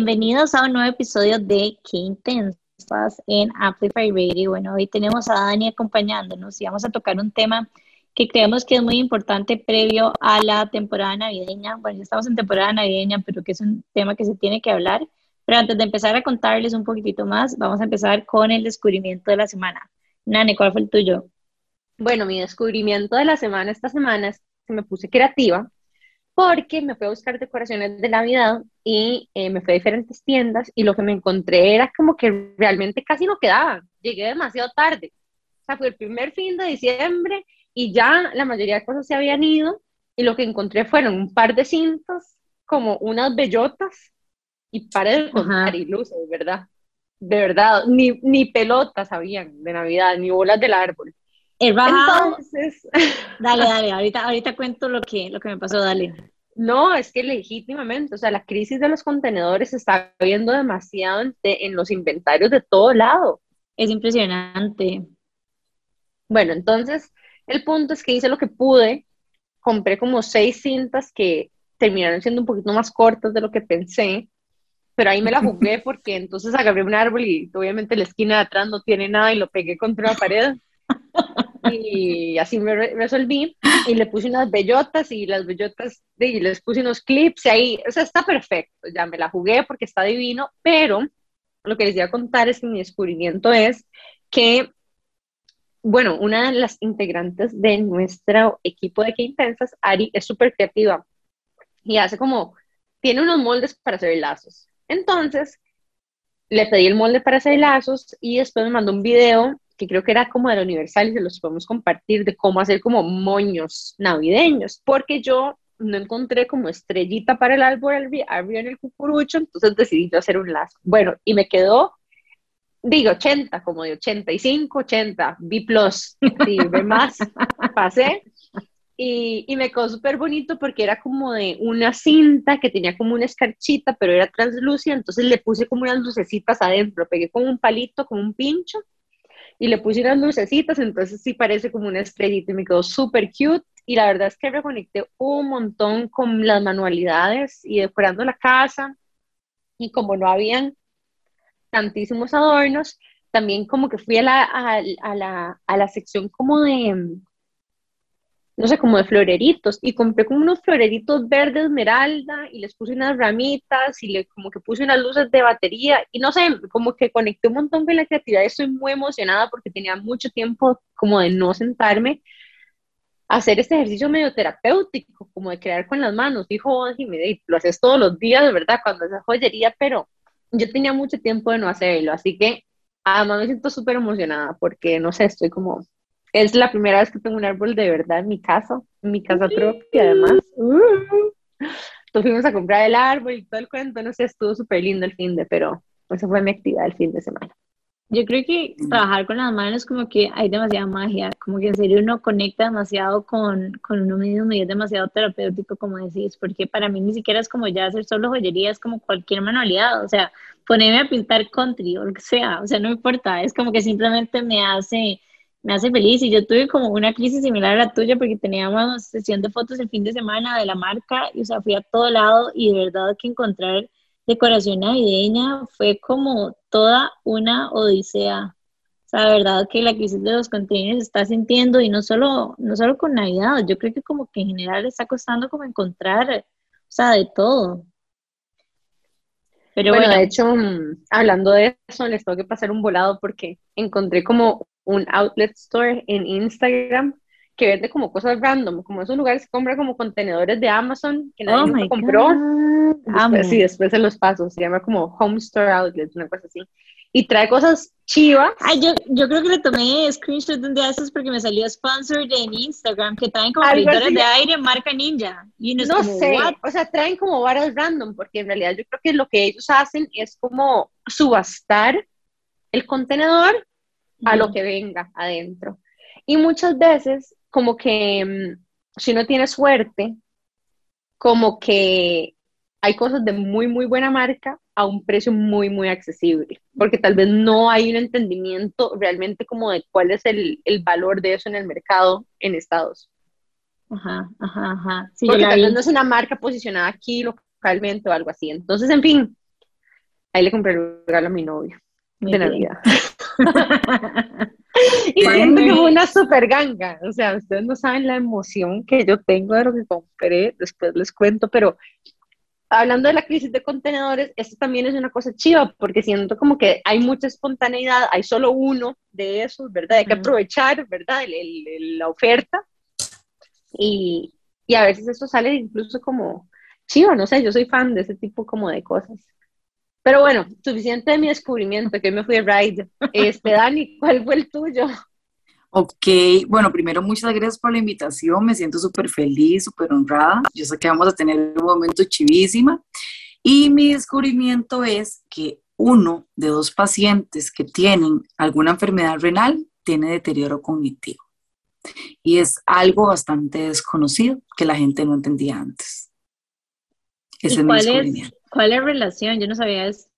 Bienvenidos a un nuevo episodio de Qué Intensas en Amplify Radio. Bueno, hoy tenemos a Dani acompañándonos y vamos a tocar un tema que creemos que es muy importante previo a la temporada navideña. Bueno, ya estamos en temporada navideña, pero que es un tema que se tiene que hablar. Pero antes de empezar a contarles un poquitito más, vamos a empezar con el descubrimiento de la semana. Nani, ¿cuál fue el tuyo? Bueno, mi descubrimiento de la semana esta semana es que me puse creativa porque me fui a buscar decoraciones de Navidad y eh, me fui a diferentes tiendas y lo que me encontré era como que realmente casi no quedaba. Llegué demasiado tarde. O sea, fue el primer fin de diciembre y ya la mayoría de cosas se habían ido y lo que encontré fueron un par de cintas, como unas bellotas y pares de contar y luces, ¿verdad? De verdad, ni, ni pelotas habían de Navidad, ni bolas del árbol. Entonces, dale, dale, ahorita, ahorita cuento lo que, lo que me pasó, dale. No, es que legítimamente, o sea, la crisis de los contenedores se está viendo demasiado en, en los inventarios de todo lado. Es impresionante. Bueno, entonces, el punto es que hice lo que pude, compré como seis cintas que terminaron siendo un poquito más cortas de lo que pensé, pero ahí me la jugué porque entonces agarré un árbol y obviamente la esquina de atrás no tiene nada y lo pegué contra la pared y así me resolví y le puse unas bellotas y las bellotas y les puse unos clips y ahí, o sea, está perfecto, ya me la jugué porque está divino, pero lo que les iba a contar es que mi descubrimiento es que, bueno, una de las integrantes de nuestro equipo de Qué Intensas, Ari, es súper creativa y hace como, tiene unos moldes para hacer lazos. Entonces, le pedí el molde para hacer lazos y después me mandó un video que creo que era como de la Universal y se los podemos compartir de cómo hacer como moños navideños, porque yo no encontré como estrellita para el árbol arriba en el cucurucho, entonces decidí yo hacer un lazo. Bueno, y me quedó, digo, 80, como de 85, 80, B+, sí, B más, pasé. Y, y, me quedó súper bonito porque era como de una cinta que tenía como una escarchita, pero era translúcida, entonces le puse como unas lucecitas adentro, pegué con un palito, con un pincho, y le puse unas lucecitas, entonces sí parece como una estrellita y me quedó súper cute. Y la verdad es que reconecté un montón con las manualidades y decorando la casa. Y como no habían tantísimos adornos, también como que fui a la, a la, a la sección como de, no sé, como de floreritos, y compré como unos floreritos verde esmeralda, y les puse unas ramitas, y le, como que puse unas luces de batería, y no sé, como que conecté un montón con la creatividad, estoy muy emocionada porque tenía mucho tiempo como de no sentarme a hacer este ejercicio medio terapéutico, como de crear con las manos, dijo, me lo haces todos los días, de verdad, cuando es joyería, pero yo tenía mucho tiempo de no hacerlo, así que además me siento súper emocionada porque, no sé, estoy como es la primera vez que tengo un árbol de verdad en mi casa, en mi casa propia además. Entonces fuimos a comprar el árbol y todo el cuento, no sé, estuvo súper lindo el fin de, pero esa fue mi actividad el fin de semana. Yo creo que trabajar con las manos como que hay demasiada magia, como que en serio uno conecta demasiado con, con uno mismo y es demasiado terapéutico, como decís, porque para mí ni siquiera es como ya hacer solo joyería, es como cualquier manualidad, o sea, ponerme a pintar country o lo que sea, o sea, no importa, es como que simplemente me hace me hace feliz y yo tuve como una crisis similar a la tuya porque teníamos sesión de fotos el fin de semana de la marca y o sea, fui a todo lado y de verdad que encontrar decoración navideña fue como toda una odisea. O sea, de verdad que la crisis de los contenedores se está sintiendo y no solo, no solo con Navidad, yo creo que como que en general está costando como encontrar, o sea, de todo. Pero bueno, de hecho, mm, hablando de eso, les tengo que pasar un volado porque encontré como un outlet store en Instagram que vende como cosas random, como esos lugares que compran como contenedores de Amazon que nadie oh compró. Después, sí, después se los paso, se llama como Home Store Outlet, una cosa así. Y trae cosas chivas. Ay, yo, yo creo que le tomé screenshot de un día esos porque me salió sponsored en Instagram, que traen como printores de aire marca Ninja. Y no, no sé, o sea, traen como varas random, porque en realidad yo creo que lo que ellos hacen es como subastar el contenedor a lo que venga adentro. Y muchas veces, como que mm, si no tiene suerte, como que hay cosas de muy, muy buena marca a un precio muy, muy accesible, porque tal vez no hay un entendimiento realmente como de cuál es el, el valor de eso en el mercado en Estados. Ajá, ajá, ajá. porque tal vez no es una marca posicionada aquí localmente o algo así. Entonces, en fin, ahí le compré el regalo a mi novio de Navidad. y siento que fue una super ganga. O sea, ustedes no saben la emoción que yo tengo de lo que compré, después les cuento, pero hablando de la crisis de contenedores, esto también es una cosa chiva, porque siento como que hay mucha espontaneidad, hay solo uno de esos, ¿verdad? Hay que aprovechar, ¿verdad? la oferta. Y, y, a veces eso sale incluso como chiva, no sé, yo soy fan de ese tipo como de cosas. Pero bueno, suficiente de mi descubrimiento, que me fui a ride. Este, Dani, ¿cuál fue el tuyo? Ok, bueno, primero muchas gracias por la invitación, me siento súper feliz, súper honrada. Yo sé que vamos a tener un momento chivísima. Y mi descubrimiento es que uno de dos pacientes que tienen alguna enfermedad renal tiene deterioro cognitivo. Y es algo bastante desconocido que la gente no entendía antes. Ese es mi descubrimiento. ¿Cuál es la relación? Yo no sabía esto.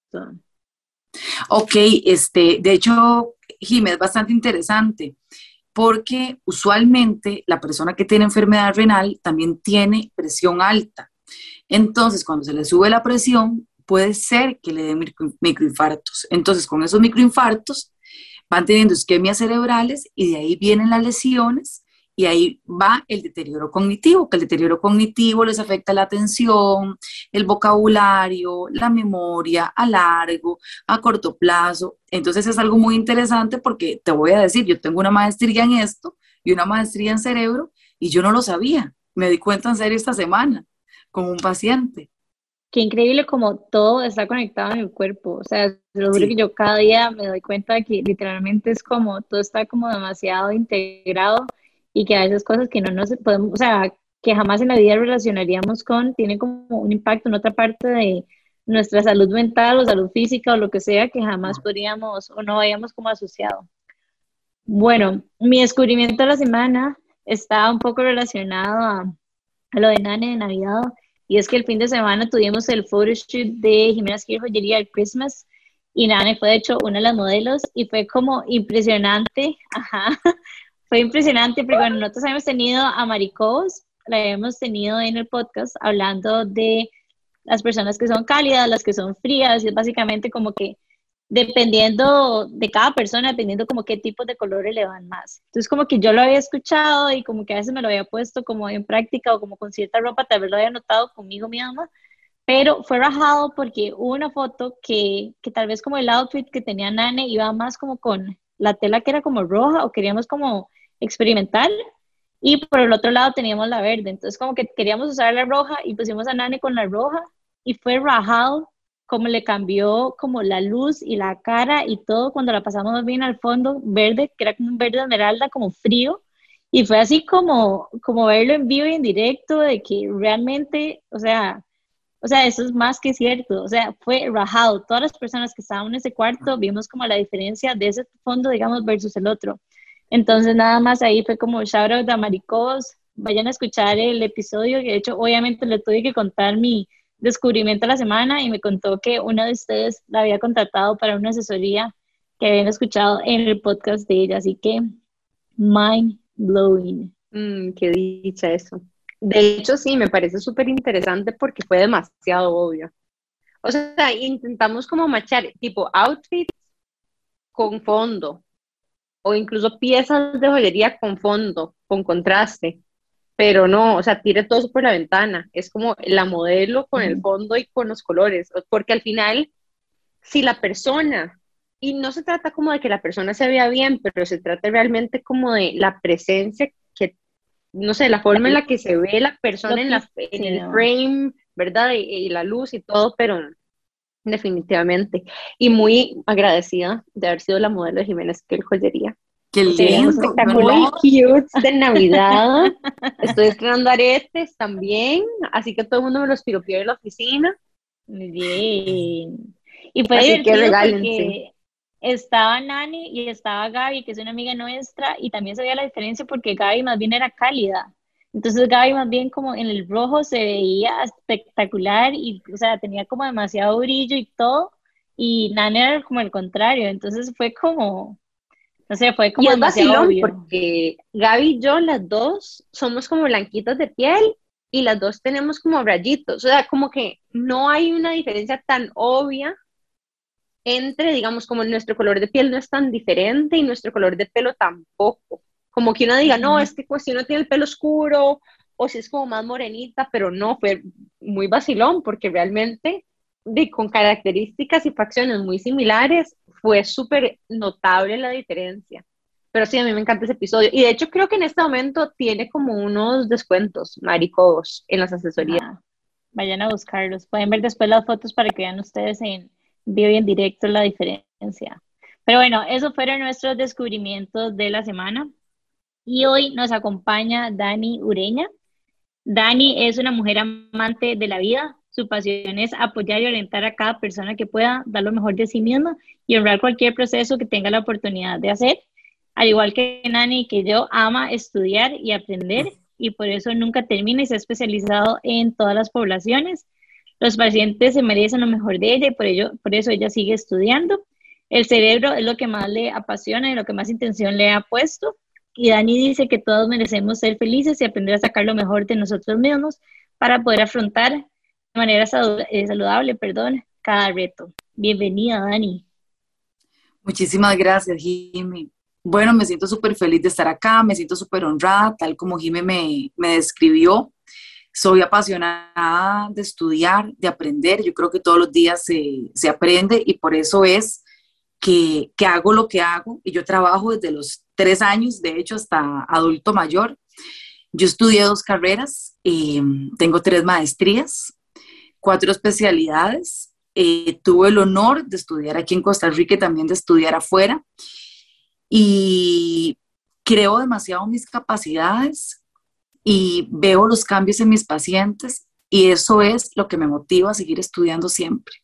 Ok, este, de hecho, Jiménez, es bastante interesante porque usualmente la persona que tiene enfermedad renal también tiene presión alta. Entonces, cuando se le sube la presión, puede ser que le den microinfartos. Entonces, con esos microinfartos van teniendo isquemias cerebrales y de ahí vienen las lesiones y ahí va el deterioro cognitivo, que el deterioro cognitivo les afecta la atención, el vocabulario, la memoria a largo, a corto plazo. Entonces es algo muy interesante porque te voy a decir, yo tengo una maestría en esto y una maestría en cerebro y yo no lo sabía. Me di cuenta en serio esta semana con un paciente. Qué increíble como todo está conectado en el cuerpo. O sea, lo que yo cada día me doy cuenta de que literalmente es como todo está como demasiado integrado y que a veces cosas que no nos podemos, o sea, que jamás en la vida relacionaríamos con, tiene como un impacto en otra parte de nuestra salud mental o salud física o lo que sea que jamás podríamos o no hayamos como asociado. Bueno, mi descubrimiento de la semana está un poco relacionado a, a lo de Nane de Navidad y es que el fin de semana tuvimos el photoshoot de Jimena Esquir Joyería del Christmas y Nane fue de hecho una de las modelos y fue como impresionante, ajá, fue impresionante porque bueno, nosotros hemos tenido a Maricos, la hemos tenido en el podcast hablando de las personas que son cálidas, las que son frías, y es básicamente como que dependiendo de cada persona, dependiendo como qué tipo de colores le van más. Entonces como que yo lo había escuchado y como que a veces me lo había puesto como en práctica o como con cierta ropa, tal vez lo había notado conmigo misma, pero fue rajado porque hubo una foto que, que tal vez como el outfit que tenía Nane iba más como con la tela que era como roja o queríamos como experimental. Y por el otro lado teníamos la verde. Entonces como que queríamos usar la roja y pusimos a Nani con la roja y fue rajado como le cambió como la luz y la cara y todo cuando la pasamos bien al fondo verde, que era como un verde esmeralda, como frío. Y fue así como, como verlo en vivo y en directo, de que realmente, o sea, o sea, eso es más que cierto. O sea, fue rajado. Todas las personas que estaban en ese cuarto vimos como la diferencia de ese fondo, digamos, versus el otro. Entonces nada más ahí fue como shout out a Maricos, vayan a escuchar el episodio, de hecho obviamente le tuve que contar mi descubrimiento de la semana y me contó que uno de ustedes la había contratado para una asesoría que habían escuchado en el podcast de ella, así que mind blowing. Mm, qué dicha eso. De hecho, sí, me parece súper interesante porque fue demasiado obvio. O sea, intentamos como machar tipo outfits con fondo, o incluso piezas de joyería con fondo, con contraste, pero no, o sea, tire todo eso por la ventana, es como la modelo con el fondo y con los colores, porque al final, si la persona, y no se trata como de que la persona se vea bien, pero se trata realmente como de la presencia que, no sé, la forma en la que se ve la persona en, la, en el frame, ¿verdad? Y, y la luz y todo, pero definitivamente. Y muy agradecida de haber sido la modelo de Jiménez que el joyería. Qué lindo. Espectacular, cute de Navidad. Estoy estrenando aretes también, así que todo el mundo me los piropió en la oficina. Muy bien. Y fue así que porque estaba Nani y estaba Gaby, que es una amiga nuestra, y también se veía la diferencia porque Gaby más bien era cálida. Entonces Gaby más bien como en el rojo se veía espectacular y, o sea, tenía como demasiado brillo y todo, y Nani era como el contrario, entonces fue como, no sé, fue como y demasiado obvio. porque Gaby y yo, las dos, somos como blanquitos de piel y las dos tenemos como rayitos, o sea, como que no hay una diferencia tan obvia entre, digamos, como nuestro color de piel no es tan diferente y nuestro color de pelo tampoco. Como que uno diga, no, es que pues, si uno tiene el pelo oscuro o si es como más morenita, pero no, fue muy vacilón porque realmente de, con características y facciones muy similares, fue súper notable la diferencia. Pero sí, a mí me encanta ese episodio. Y de hecho creo que en este momento tiene como unos descuentos, maricos, en las asesorías. Ah, vayan a buscarlos. Pueden ver después las fotos para que vean ustedes en vivo y en directo la diferencia. Pero bueno, esos fueron nuestros descubrimientos de la semana. Y hoy nos acompaña Dani Ureña. Dani es una mujer amante de la vida, su pasión es apoyar y orientar a cada persona que pueda dar lo mejor de sí misma y honrar cualquier proceso que tenga la oportunidad de hacer. Al igual que Nani, que yo ama estudiar y aprender y por eso nunca termina y se ha especializado en todas las poblaciones. Los pacientes se merecen lo mejor de ella y por, ello, por eso ella sigue estudiando. El cerebro es lo que más le apasiona y lo que más intención le ha puesto. Y Dani dice que todos merecemos ser felices y aprender a sacar lo mejor de nosotros mismos para poder afrontar de manera eh, saludable, perdón, cada reto. Bienvenida, Dani. Muchísimas gracias, Jimmy. Bueno, me siento súper feliz de estar acá, me siento súper honrada, tal como Jimmy me, me describió. Soy apasionada de estudiar, de aprender. Yo creo que todos los días se, se aprende y por eso es que, que, hago lo que hago. Y yo trabajo desde los tres años, de hecho, hasta adulto mayor. Yo estudié dos carreras, eh, tengo tres maestrías, cuatro especialidades. Eh, tuve el honor de estudiar aquí en Costa Rica y también de estudiar afuera. Y creo demasiado mis capacidades y veo los cambios en mis pacientes y eso es lo que me motiva a seguir estudiando siempre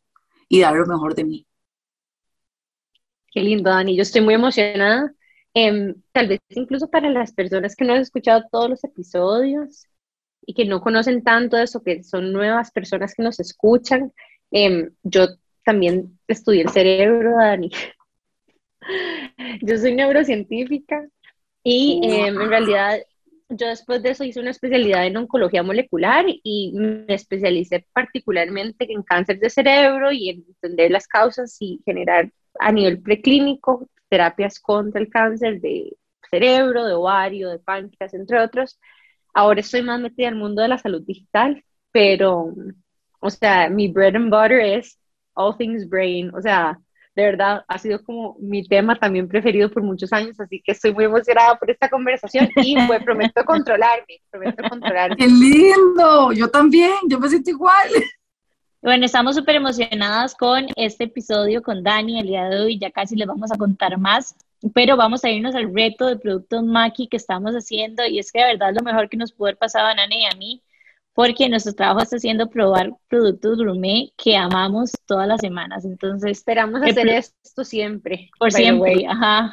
y dar lo mejor de mí. Qué lindo, Dani. Yo estoy muy emocionada. Em, tal vez incluso para las personas que no han escuchado todos los episodios, y que no conocen tanto de eso, que son nuevas personas que nos escuchan. Em, yo también estudié el cerebro, Dani. yo soy neurocientífica y em, en realidad yo después de eso hice una especialidad en oncología molecular y me especialicé particularmente en cáncer de cerebro y en entender las causas y generar a nivel preclínico terapias contra el cáncer de cerebro, de ovario, de páncreas, entre otros. Ahora estoy más metida en el mundo de la salud digital, pero, o sea, mi bread and butter es all things brain, o sea, de verdad ha sido como mi tema también preferido por muchos años, así que estoy muy emocionada por esta conversación y pues prometo controlarme, prometo controlarme. ¡Qué lindo! Yo también, yo me siento igual. Bueno, estamos súper emocionadas con este episodio con Dani el día de hoy, ya casi les vamos a contar más pero vamos a irnos al reto de productos Maki que estamos haciendo y es que de verdad lo mejor que nos pudo haber pasado a Nana y a mí porque nuestro trabajo está haciendo probar productos gourmet que amamos todas las semanas. Entonces, esperamos hacer esto siempre. Por siempre, ajá.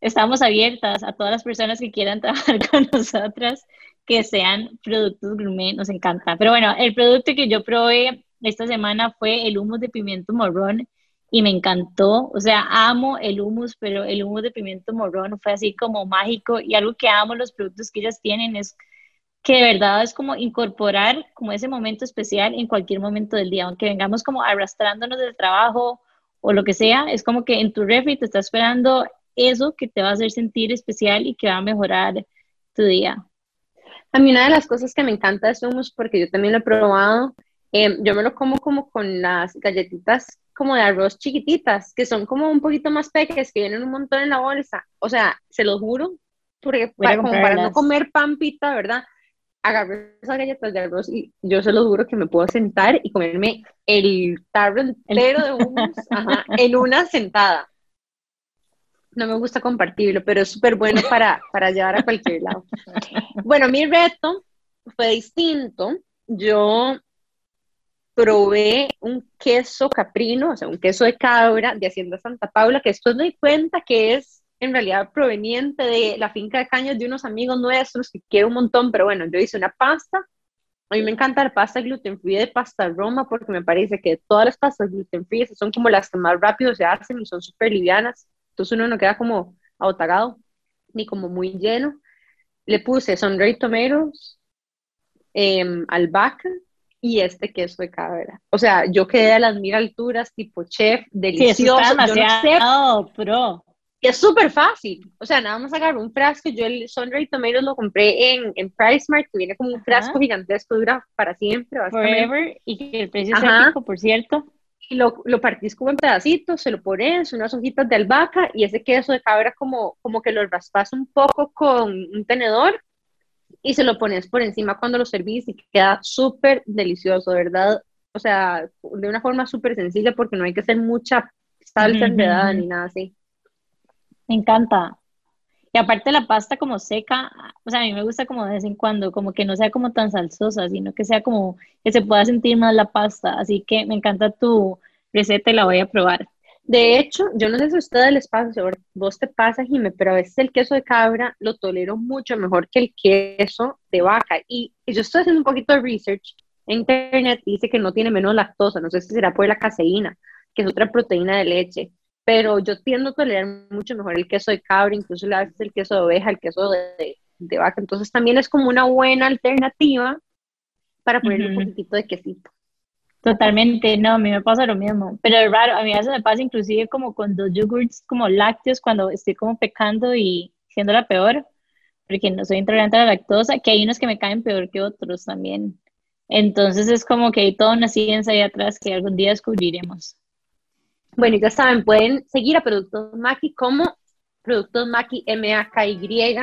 Estamos abiertas a todas las personas que quieran trabajar con nosotras, que sean productos gourmet, nos encanta. Pero bueno, el producto que yo probé esta semana fue el humus de pimiento morrón y me encantó. O sea, amo el hummus, pero el hummus de pimiento morrón fue así como mágico y algo que amo los productos que ellas tienen es que de verdad es como incorporar como ese momento especial en cualquier momento del día, aunque vengamos como arrastrándonos del trabajo o lo que sea, es como que en tu refri te está esperando eso que te va a hacer sentir especial y que va a mejorar tu día. A mí una de las cosas que me encanta de hummus, porque yo también lo he probado, eh, yo me lo como como con las galletitas como de arroz chiquititas, que son como un poquito más pequeñas, que vienen un montón en la bolsa. O sea, se los juro, porque para, como para no comer pan pita, ¿verdad? Agarro esas galletas de arroz y yo se los juro que me puedo sentar y comerme el tarro entero de hummus en una sentada. No me gusta compartirlo, pero es súper bueno para, para llevar a cualquier lado. Bueno, mi reto fue distinto. Yo probé un queso caprino, o sea, un queso de cabra de Hacienda Santa Paula, que después me di cuenta que es en realidad proveniente de la finca de cañas de unos amigos nuestros que quiero un montón, pero bueno, yo hice una pasta. A mí me encanta la pasta gluten free de pasta Roma porque me parece que todas las pastas gluten free son como las que más rápido se hacen y son súper livianas. Entonces uno no queda como abotagado ni como muy lleno. Le puse sunray tomatoes, eh, albahaca, y este queso de cabra. O sea, yo quedé a las mil alturas, tipo chef, delicioso. Sí, demasiado pro. es súper fácil. O sea, nada más agarro un frasco. Yo el Sunray Tomatoes lo compré en, en PriceMart, que viene como un frasco gigantesco, dura para siempre. Forever, y que el precio es rico, por cierto. Y lo, lo, partís como en pedacitos, se lo pones, unas hojitas de albahaca y ese queso de cabra como, como que lo raspas un poco con un tenedor y se lo pones por encima cuando lo servís y queda súper delicioso, ¿verdad? O sea, de una forma súper sencilla porque no hay que hacer mucha salsa enredada ni nada así. Me encanta. Y aparte la pasta como seca, o sea, a mí me gusta como de vez en cuando, como que no sea como tan salsosa, sino que sea como que se pueda sentir más la pasta. Así que me encanta tu receta y la voy a probar. De hecho, yo no sé si a ustedes les pasa, vos te pasa, Jimé, pero a veces el queso de cabra lo tolero mucho mejor que el queso de vaca. Y, yo estoy haciendo un poquito de research en internet y dice que no tiene menos lactosa, no sé si será por la caseína, que es otra proteína de leche, pero yo tiendo a tolerar mucho mejor el queso de cabra, incluso a veces el queso de oveja, el queso de, de, vaca. Entonces también es como una buena alternativa para ponerle un poquitito de quesito. Totalmente, no, a mí me pasa lo mismo, pero es raro, a mí eso me pasa inclusive como con dos yogurts como lácteos cuando estoy como pecando y siendo la peor, porque no soy intolerante a la lactosa, que hay unos que me caen peor que otros también. Entonces es como que hay toda una ciencia ahí atrás que algún día descubriremos. Bueno, ya saben, pueden seguir a Productos Maki como Productos Maki M-A-K-Y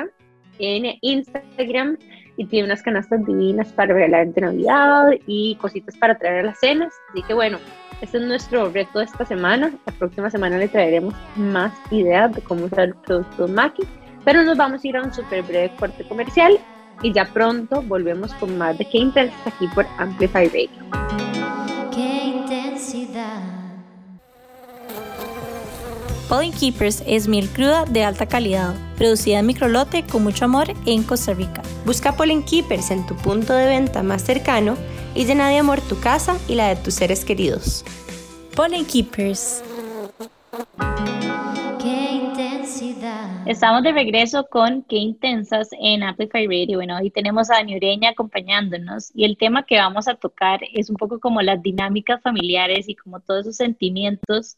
en Instagram y tiene unas canastas divinas para regalar de Navidad y cositas para traer a las cenas. Así que bueno, este es nuestro reto de esta semana. La próxima semana le traeremos más ideas de cómo usar productos Maki, pero nos vamos a ir a un súper breve corte comercial y ya pronto volvemos con más de Qué Intensas aquí por Amplify Radio. Qué intensidad. Pollen Keepers es miel cruda de alta calidad, producida en microlote con mucho amor en Costa Rica. Busca Pollen Keepers en tu punto de venta más cercano y llena de amor tu casa y la de tus seres queridos. Pollen Keepers. Qué intensidad. Estamos de regreso con Qué Intensas en Amplify Radio. Bueno, hoy tenemos a Dani Ureña acompañándonos y el tema que vamos a tocar es un poco como las dinámicas familiares y como todos esos sentimientos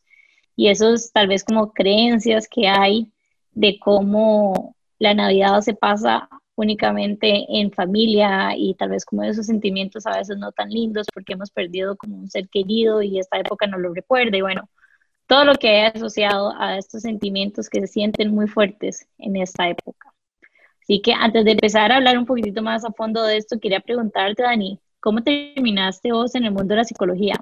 y esos tal vez como creencias que hay de cómo la Navidad se pasa únicamente en familia y tal vez como esos sentimientos a veces no tan lindos porque hemos perdido como un ser querido y esta época no lo recuerda y bueno, todo lo que hay asociado a estos sentimientos que se sienten muy fuertes en esta época. Así que antes de empezar a hablar un poquitito más a fondo de esto, quería preguntarte, Dani, ¿cómo terminaste vos en el mundo de la psicología?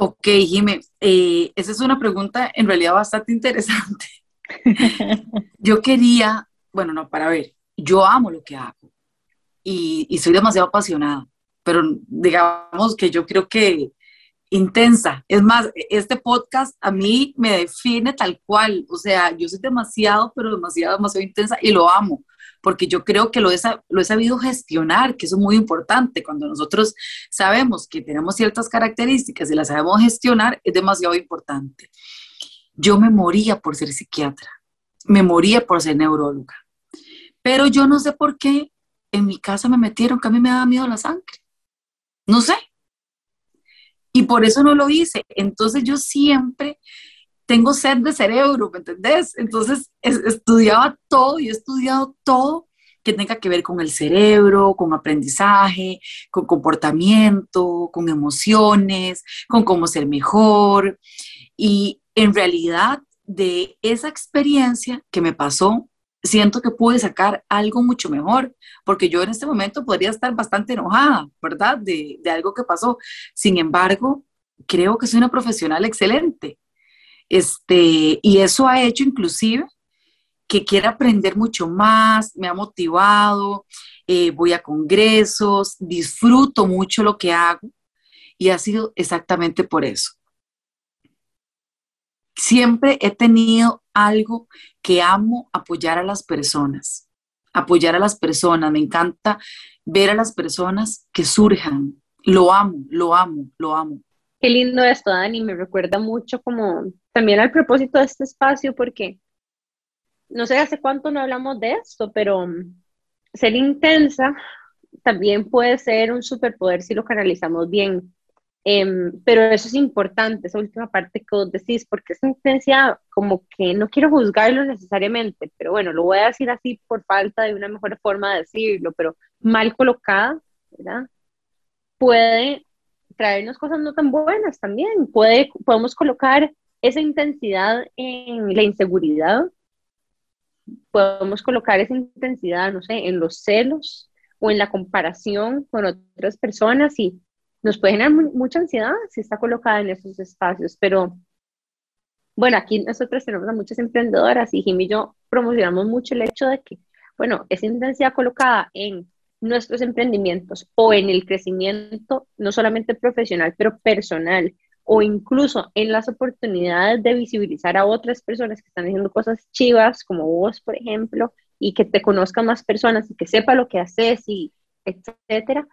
Ok, Jimé, eh, esa es una pregunta en realidad bastante interesante. yo quería, bueno, no, para ver, yo amo lo que hago y, y soy demasiado apasionada, pero digamos que yo creo que intensa. Es más, este podcast a mí me define tal cual. O sea, yo soy demasiado, pero demasiado, demasiado intensa y lo amo porque yo creo que lo he, sabido gestionar, que eso es muy importante. Cuando nosotros sabemos que tenemos ciertas características y las sabemos gestionar, es demasiado importante. Yo me moría por ser psiquiatra, me moría por ser neuróloga, pero yo no sé por qué en mi casa me metieron que a mí me daba miedo la sangre. No sé. Y por eso no lo hice. Entonces yo siempre tengo sed de cerebro, ¿me entendés? Entonces estudiaba todo y he estudiado todo que tenga que ver con el cerebro, con aprendizaje, con comportamiento, con emociones, con cómo ser mejor. Y en realidad de esa experiencia que me pasó, siento que pude sacar algo mucho mejor, porque yo en este momento podría estar bastante enojada, ¿verdad? De, de algo que pasó. Sin embargo, creo que soy una profesional excelente este, y eso ha hecho inclusive que quiera aprender mucho más, me ha motivado, eh, voy a congresos, disfruto mucho lo que hago y ha sido exactamente por eso. Siempre he tenido algo que amo apoyar a las personas, apoyar a las personas, me encanta ver a las personas que surjan, lo amo, lo amo, lo amo. Qué lindo esto, Dani, me recuerda mucho como también al propósito de este espacio, porque no sé hace cuánto no hablamos de esto, pero ser intensa también puede ser un superpoder si lo canalizamos bien. Em, pero eso es importante, esa última parte que vos decís, porque esa intensidad, como que no quiero juzgarlo necesariamente, pero bueno, lo voy a decir así por falta de una mejor forma de decirlo, pero mal colocada, ¿verdad? Puede traernos cosas no tan buenas también. Puede, podemos colocar esa intensidad en la inseguridad, podemos colocar esa intensidad, no sé, en los celos o en la comparación con otras personas y nos puede generar mucha ansiedad si está colocada en esos espacios, pero bueno, aquí nosotros tenemos a muchas emprendedoras y Jimmy y yo promocionamos mucho el hecho de que, bueno, esa intensidad colocada en nuestros emprendimientos o en el crecimiento, no solamente profesional, pero personal, o incluso en las oportunidades de visibilizar a otras personas que están haciendo cosas chivas, como vos, por ejemplo, y que te conozcan más personas y que sepa lo que haces y etcétera,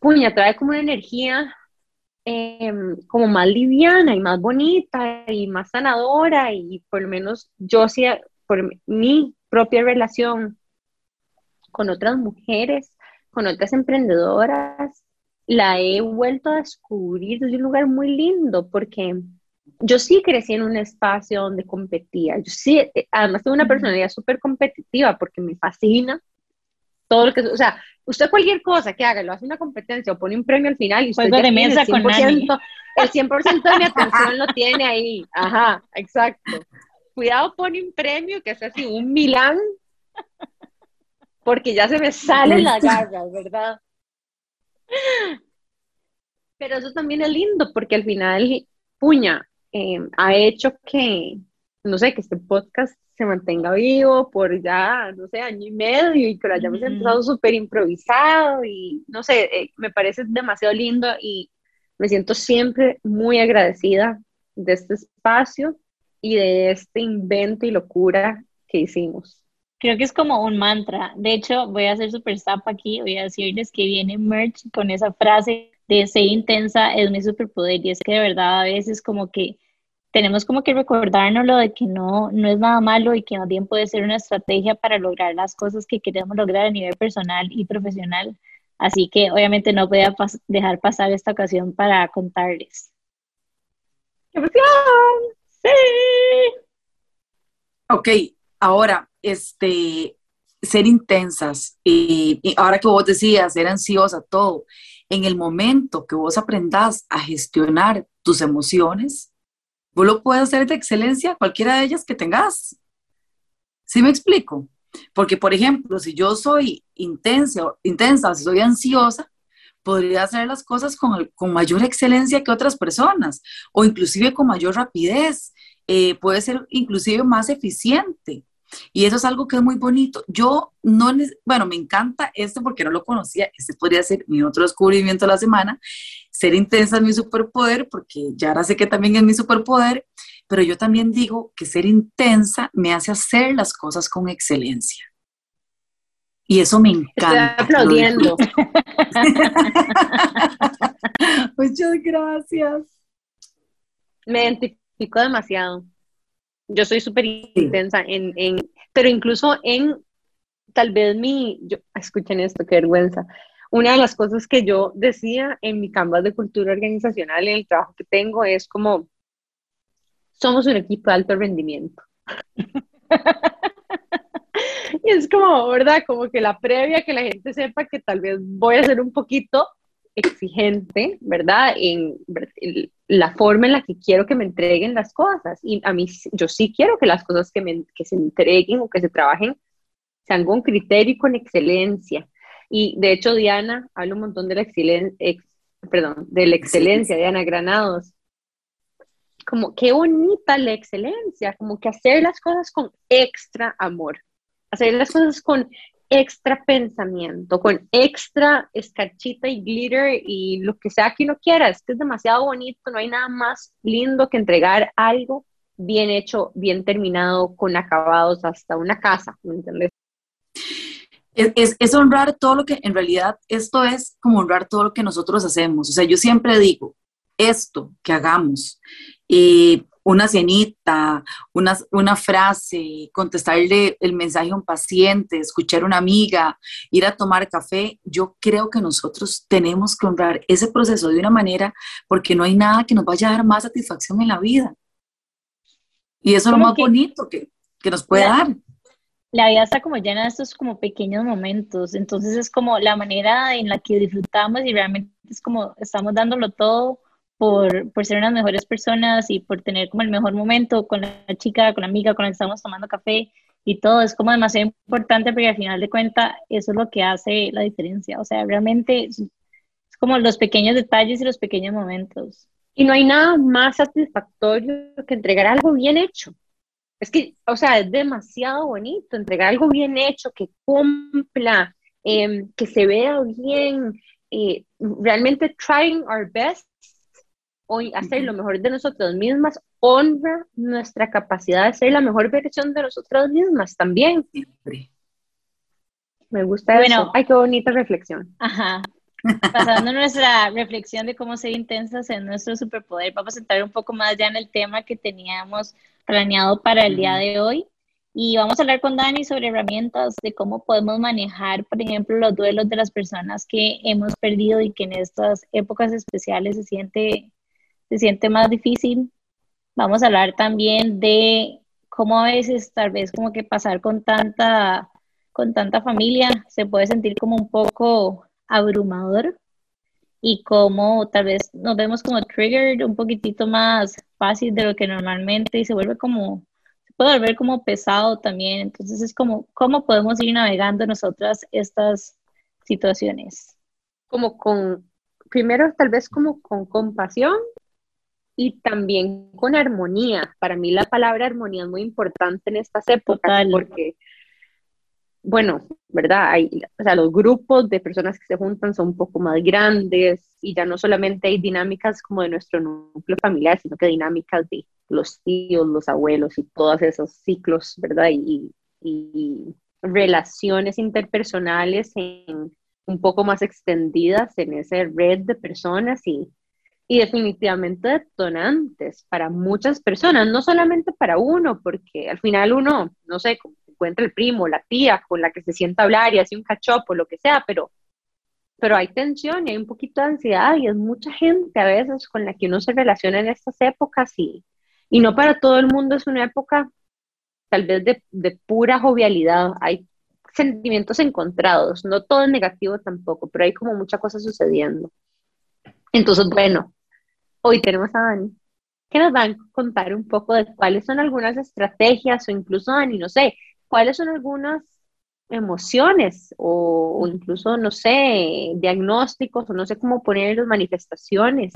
puña, trae como una energía em, como más liviana y más bonita y más sanadora y por lo menos yo sí, por mi propia relación con otras mujeres, con otras emprendedoras, la he vuelto a descubrir desde un lugar muy lindo, porque yo sí crecí en un espacio donde competía. Yo sí, eh, además tengo una personalidad súper competitiva porque me fascina todo lo que, o sea, usted cualquier cosa que haga, lo hace una competencia o pone un premio al final y usted tiene el 100%, el 100% de mi atención lo tiene ahí. Ajá, exacto. Cuidado, pone un premio que es así, un Milán, porque ya se me salen las garras, ¿verdad? Pero eso también es lindo porque al final, puña, eh, ha hecho que, no sé, que este podcast se mantenga vivo por ya, no sé, año y medio y que lo hayamos empezado súper improvisado y no sé, eh, me parece demasiado lindo y me siento siempre muy agradecida de este espacio y de este invento y locura que hicimos. Creo que es como un mantra. De hecho, voy a hacer super zap aquí. Voy a decirles que viene merch con esa frase de ser intensa es mi superpoder. Y es que de verdad a veces como que tenemos como que recordarnos lo de que no, no es nada malo y que más bien puede ser una estrategia para lograr las cosas que queremos lograr a nivel personal y profesional. Así que obviamente no voy a dejar pasar esta ocasión para contarles. ¡Qué emoción! ¡Sí! Ok, ahora, este, ser intensas, y, ahora que vos decías, ser ansiosa, todo, en el momento que vos aprendas a gestionar tus emociones, vos lo puedes hacer de excelencia, cualquiera de ellas que tengas. ¿Sí me explico? Porque, por ejemplo, si yo soy intensa, intensa si soy ansiosa, podría hacer las cosas con, con, mayor excelencia que otras personas o inclusive con mayor rapidez. Eh, puede ser inclusive más eficiente. Y eso es algo que es muy bonito. Yo no, bueno, me encanta este porque no lo conocía. Este podría ser mi otro descubrimiento de la semana. Ser intensa es mi superpoder porque ya ahora sé que también es mi superpoder, pero yo también digo que ser intensa me hace hacer las cosas con excelencia. Y eso me encanta. Estoy aplaudiendo. Muchas gracias. Me identifico demasiado. Yo soy súper intensa en, en, pero incluso en, tal vez mi, yo, escuchen esto, qué vergüenza. Una de las cosas que yo decía en mi canvas de cultura organizacional, en el trabajo que tengo, es como, somos un equipo de alto rendimiento. y es como, ¿verdad? Como que la previa, que la gente sepa que tal vez voy a ser un poquito exigente, ¿verdad? En, la forma en la que quiero que me entreguen las cosas. Y a mí, yo sí quiero que las cosas que, me, que se entreguen o que se trabajen sean con criterio y con excelencia. Y de hecho, Diana habla un montón de la excelencia, perdón, de la excelencia, Diana Granados. Como qué bonita la excelencia, como que hacer las cosas con extra amor, hacer las cosas con extra pensamiento, con extra escarchita y glitter y lo que sea que uno quiera. Es que es demasiado bonito, no hay nada más lindo que entregar algo bien hecho, bien terminado, con acabados hasta una casa, ¿me entiendes? Es, honrar todo lo que, en realidad, esto es como honrar todo lo que nosotros hacemos. O sea, yo siempre digo, esto que hagamos, eh, una cenita, una, una frase, contestarle el mensaje a un paciente, escuchar a una amiga, ir a tomar café, yo creo que nosotros tenemos que honrar ese proceso de una manera porque no hay nada que nos vaya a dar más satisfacción en la vida. Y eso es lo más bonito que, que nos puede dar la vida está como llena de estos como pequeños momentos, entonces es como la manera en la que disfrutamos y realmente es como estamos dándolo todo por, por ser unas mejores personas y por tener como el mejor momento con la chica, con la amiga con la que estamos tomando café y todo, es como demasiado importante porque al final de cuentas eso es lo que hace la diferencia, o sea, realmente es, es como los pequeños detalles y los pequeños momentos. Y no hay nada más satisfactorio que entregar algo bien hecho. Es que, o sea, es demasiado bonito entregar algo bien hecho, que cumpla, em, que se vea bien, eh, realmente trying our best o hacer lo mejor de nosotras mismas, honra nuestra capacidad de ser la mejor versión de nosotras mismas también. Siempre. Me gusta bueno, eso. Ay, qué bonita reflexión. Ajá. Pasando nuestra reflexión de cómo ser intensas en nuestro superpoder, vamos a entrar un poco más ya en el tema que teníamos planeado para el día de hoy. Y vamos a hablar con Dani sobre herramientas de cómo podemos manejar, por ejemplo, los duelos de las personas que hemos perdido y que en estas épocas especiales se siente, se siente más difícil. Vamos a hablar también de cómo a veces tal vez como que pasar con tanta, con tanta familia se puede sentir como un poco abrumador y cómo tal vez nos vemos como triggered un poquitito más fácil de lo que normalmente y se vuelve como, se puede volver como pesado también. Entonces es como, ¿cómo podemos ir navegando nosotras estas situaciones? Como con, primero tal vez como con compasión y también con armonía. Para mí la palabra armonía es muy importante en estas épocas porque bueno, ¿verdad? Hay, o sea, los grupos de personas que se juntan son un poco más grandes y ya no solamente hay dinámicas como de nuestro núcleo familiar, sino que dinámicas de los tíos, los abuelos y todos esos ciclos, ¿verdad? Y, y relaciones interpersonales en, un poco más extendidas en esa red de personas y, y definitivamente detonantes para muchas personas, no solamente para uno, porque al final uno, no sé, encuentra el primo, la tía con la que se sienta a hablar y hace un cachopo, lo que sea, pero, pero hay tensión y hay un poquito de ansiedad y es mucha gente a veces con la que uno se relaciona en estas épocas y, y no para todo el mundo es una época tal vez de, de pura jovialidad, hay sentimientos encontrados, no todo es negativo tampoco, pero hay como mucha cosa sucediendo. Entonces, bueno, hoy tenemos a Dani, que nos van a contar un poco de cuáles son algunas estrategias o incluso, Dani, no sé, cuáles son algunas emociones o, incluso, no sé, diagnósticos o no sé cómo poner las manifestaciones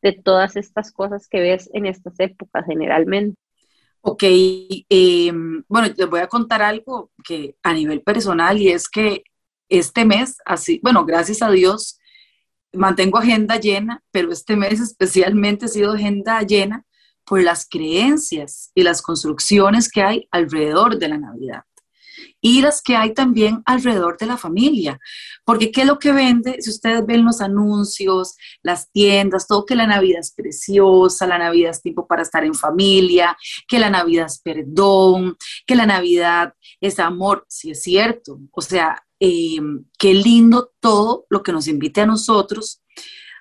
de todas estas cosas que ves en estas épocas generalmente. Ok, em, bueno, les voy a contar algo que a nivel personal y es que este mes, así, bueno, gracias a Dios, mantengo agenda llena, pero este mes especialmente ha sido agenda llena por las creencias y las construcciones que hay alrededor de la Navidad y las que hay también alrededor de la familia. Porque ¿qué es lo que vende? Si ustedes ven los anuncios, las tiendas, todo que la Navidad es preciosa, la Navidad es tiempo para estar en familia, que la Navidad es perdón, que la Navidad es amor, sí es cierto. O sea, eh, qué lindo todo lo que nos invite a nosotros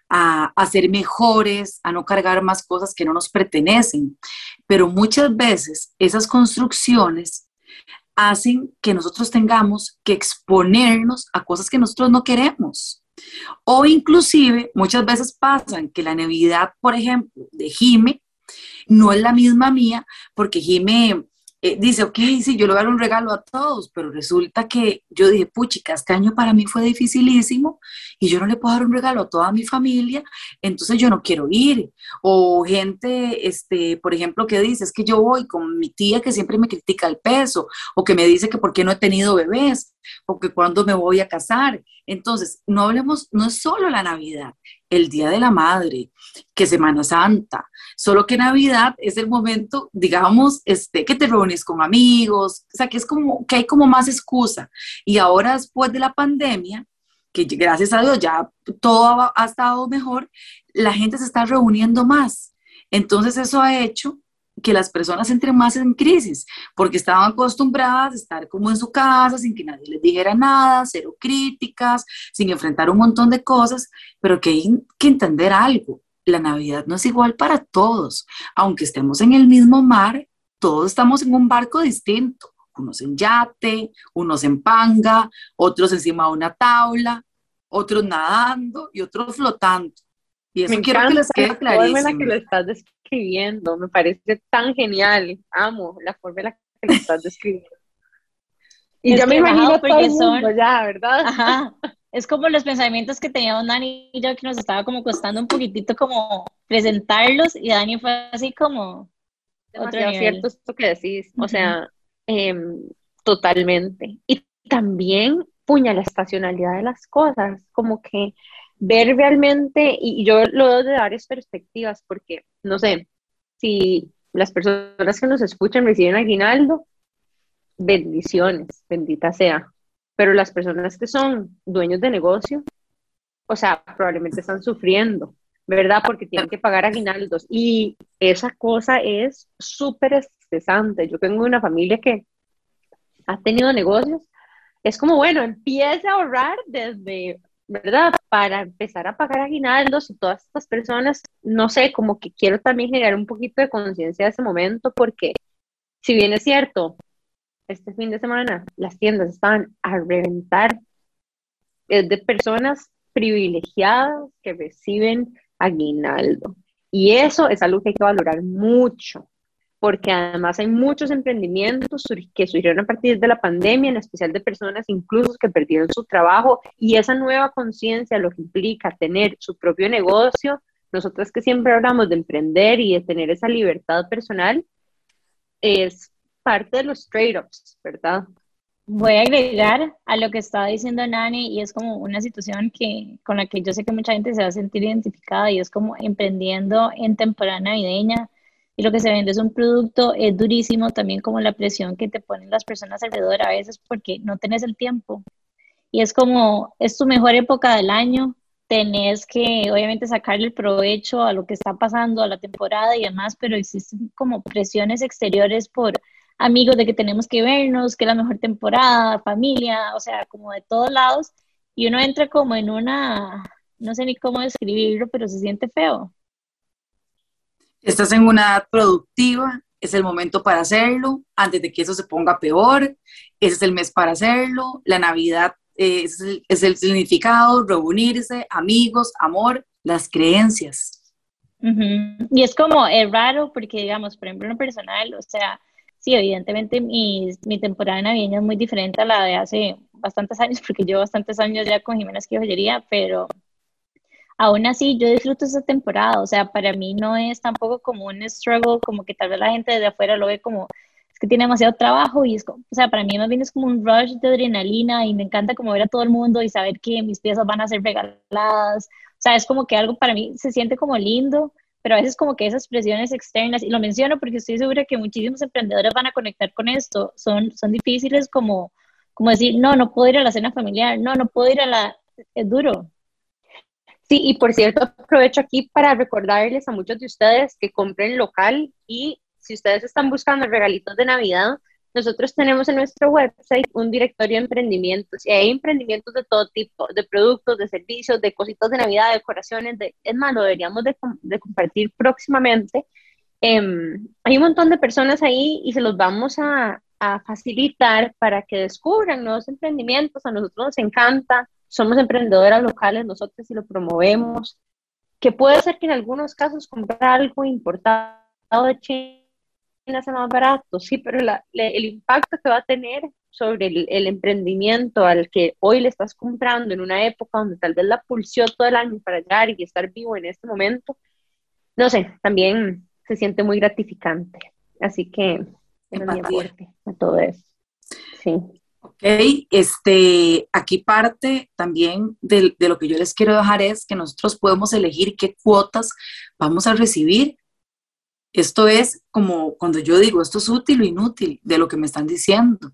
a, ser mejores, a no cargar más cosas que no nos pertenecen. Pero muchas veces esas construcciones hacen que nosotros tengamos que exponernos a cosas que nosotros no queremos. O inclusive muchas veces pasan que la Navidad, por ejemplo, de Jime, no es la misma mía, porque Jime eh, dice, ok, sí, yo le voy a dar un regalo a todos, pero resulta que yo dije, puchica, este año para mí fue dificilísimo y yo no le puedo dar un regalo a toda mi familia, entonces yo no quiero ir. O gente, este, por ejemplo, que dice, es que yo voy con mi tía que siempre me critica el peso, o que me dice que por qué no he tenido bebés, o que cuándo me voy a casar. Entonces, no hablemos, no es solo la Navidad, el Día de la Madre, que Semana Santa, solo que Navidad es el momento, digamos, este, que te reúnes con amigos, o sea, que es como, que hay como más excusa. Y ahora después de la pandemia, que gracias a Dios ya todo ha, estado mejor, la gente se está reuniendo más. Entonces eso ha hecho que las personas entren más en crisis, porque estaban acostumbradas a estar como en su casa, sin que nadie les dijera nada, cero críticas, sin enfrentar un montón de cosas, pero que hay que entender algo. La Navidad no es igual para todos. Aunque estemos en el mismo mar, todos estamos en un barco distinto. Unos en yate, unos en panga, otros encima de una tabla, otros nadando y otros flotando. Y eso Me quiero que les quede la forma en la que lo estás describiendo, me parece tan genial. Amo la forma en la que lo estás describiendo. Y Es ya me imagino todo el mundo son- ya, ¿verdad? Ajá. Es como los pensamientos que teníamos Dani y yo que nos estaba como costando un poquitito como presentarlos y Dani fue así como otro demasiado nivel. cierto esto que decís, o sea, em, totalmente. Y también, puña, la estacionalidad de las cosas, como que ver realmente, y yo lo veo de varias perspectivas, porque, no sé, si las personas que nos escuchan reciben aguinaldo, bendiciones, bendita sea, pero las personas que son dueños de negocio, o sea, probablemente están sufriendo, ¿verdad? Porque tienen que pagar aguinaldos. Y esa cosa es súper estresante. Yo tengo una familia que ha tenido negocios. Es como, bueno, empiece a ahorrar desde, ¿verdad? Para empezar a pagar aguinaldos y todas estas personas, no sé, como que quiero también generar un poquito de conciencia de ese momento, porque si bien es cierto, este fin de semana las tiendas estaban a reventar, es de personas privilegiadas que reciben aguinaldo. Y eso es algo que hay que valorar mucho, porque además hay muchos emprendimientos que surgieron a partir de la pandemia, en especial de personas incluso que perdieron su trabajo y esa nueva conciencia, lo que implica tener su propio negocio. Nosotros que siempre hablamos de emprender y de tener esa libertad personal, es parte de los trade-offs, ¿verdad? Voy a agregar a lo que estaba diciendo Nani y es como una situación que, con la que yo sé que mucha gente se va a sentir identificada y es como emprendiendo en temporada navideña y lo que se vende es un producto, es durísimo también como la presión que te ponen las personas alrededor a veces porque no tenés el tiempo y es como, es tu mejor época del año, tenés que obviamente sacarle el provecho a lo que está pasando, a la temporada y demás, pero existen como presiones exteriores por amigos de que tenemos que vernos, que es la mejor temporada, familia, o sea, como de todos lados, y uno entra como en una, no sé ni cómo describirlo, pero se siente feo. Estás en una edad productiva, es el momento para hacerlo, antes de que eso se ponga peor, ese es el mes para hacerlo, la Navidad eh, es, el, es el significado, reunirse, amigos, amor, las creencias. Y es como, es raro porque, digamos, por ejemplo, en lo personal, o sea, sí, evidentemente mi, mi temporada navideña es muy diferente a la de hace bastantes años, porque llevo bastantes años ya con que joyería, pero aún así yo disfruto esa temporada, o sea, para mí no es tampoco como un struggle, como que tal vez la gente desde afuera lo ve como, es que tiene demasiado trabajo y es como, o sea, para mí más bien es como un rush de adrenalina y me encanta como ver a todo el mundo y saber que mis piezas van a ser regaladas, o sea, es como que algo para mí se siente como lindo, pero a veces como que esas presiones externas, y lo menciono porque estoy segura que muchísimos emprendedores van a conectar con esto, son, son difíciles como, como decir, no, no puedo ir a la cena familiar, no, no puedo ir a la... Es duro. Sí, y por cierto, aprovecho aquí para recordarles a muchos de ustedes que compren local y si ustedes están buscando regalitos de Navidad, nosotros tenemos en nuestro website un directorio de emprendimientos y hay emprendimientos de todo tipo, de productos, de servicios, de cositas de Navidad, de decoraciones, de, es más, lo deberíamos de, compartir próximamente. Eh, hay un montón de personas ahí y se los vamos a, a facilitar para que descubran nuevos emprendimientos. A nosotros nos encanta, somos emprendedoras locales nosotros y lo promovemos, que puede ser que en algunos casos comprar algo importado de China sea más barato, sí, pero la, el impacto que va a tener sobre el, el, emprendimiento al que hoy le estás comprando en una época donde tal vez la pulsió todo el año para llegar y estar vivo en este momento, no sé, también se siente muy gratificante. Así que es mi aporte a todo eso. Sí. Ok, este, aquí parte también de, de, lo que yo les quiero dejar es que nosotros podemos elegir qué cuotas vamos a recibir. Esto es como cuando yo digo, esto es útil o inútil de lo que me están diciendo.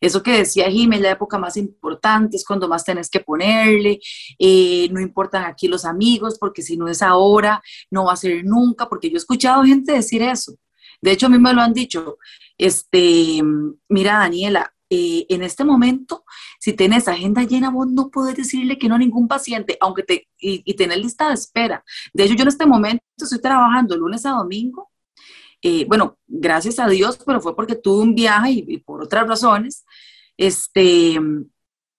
Eso que decía Jiménez, la época más importante es cuando más tenés que ponerle, eh, no importan aquí los amigos, porque si no es ahora, no va a ser nunca, porque yo he escuchado gente decir eso. De hecho, a mí me lo han dicho, este, mira, Daniela, eh, en este momento, si tienes agenda llena, vos no puedes decirle que no a ningún paciente, aunque te, y, y tener lista de espera. De hecho, yo en este momento estoy trabajando lunes a domingo. Eh, bueno, gracias a Dios, pero fue porque tuve un viaje y, por otras razones. Este,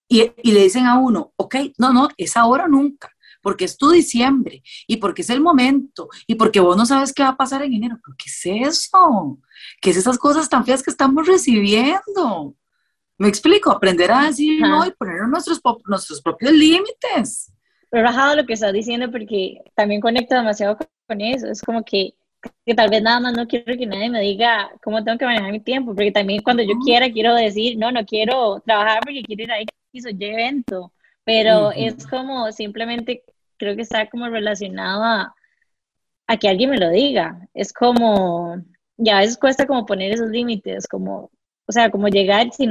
y, y, le dicen a uno, ok, no, no, es ahora nunca porque es tu diciembre y porque es el momento y porque vos no sabes qué va a pasar en enero. ¿Pero qué es eso? ¿Qué es esas cosas tan feas que estamos recibiendo? Me explico, aprender a decir no y poner nuestros, nuestros propios límites. Pero bajado lo que estás diciendo porque también conecta demasiado con eso. Es como que, que tal vez nada más no quiero que nadie me diga cómo tengo que manejar mi tiempo, porque también cuando yo quiera quiero decir, no, no quiero trabajar porque quiero ir ahí y soy evento. Pero es como simplemente creo que está como relacionado a, a que alguien me lo diga. Es como, ya a veces cuesta como poner esos límites, como, o sea, como llegar sin...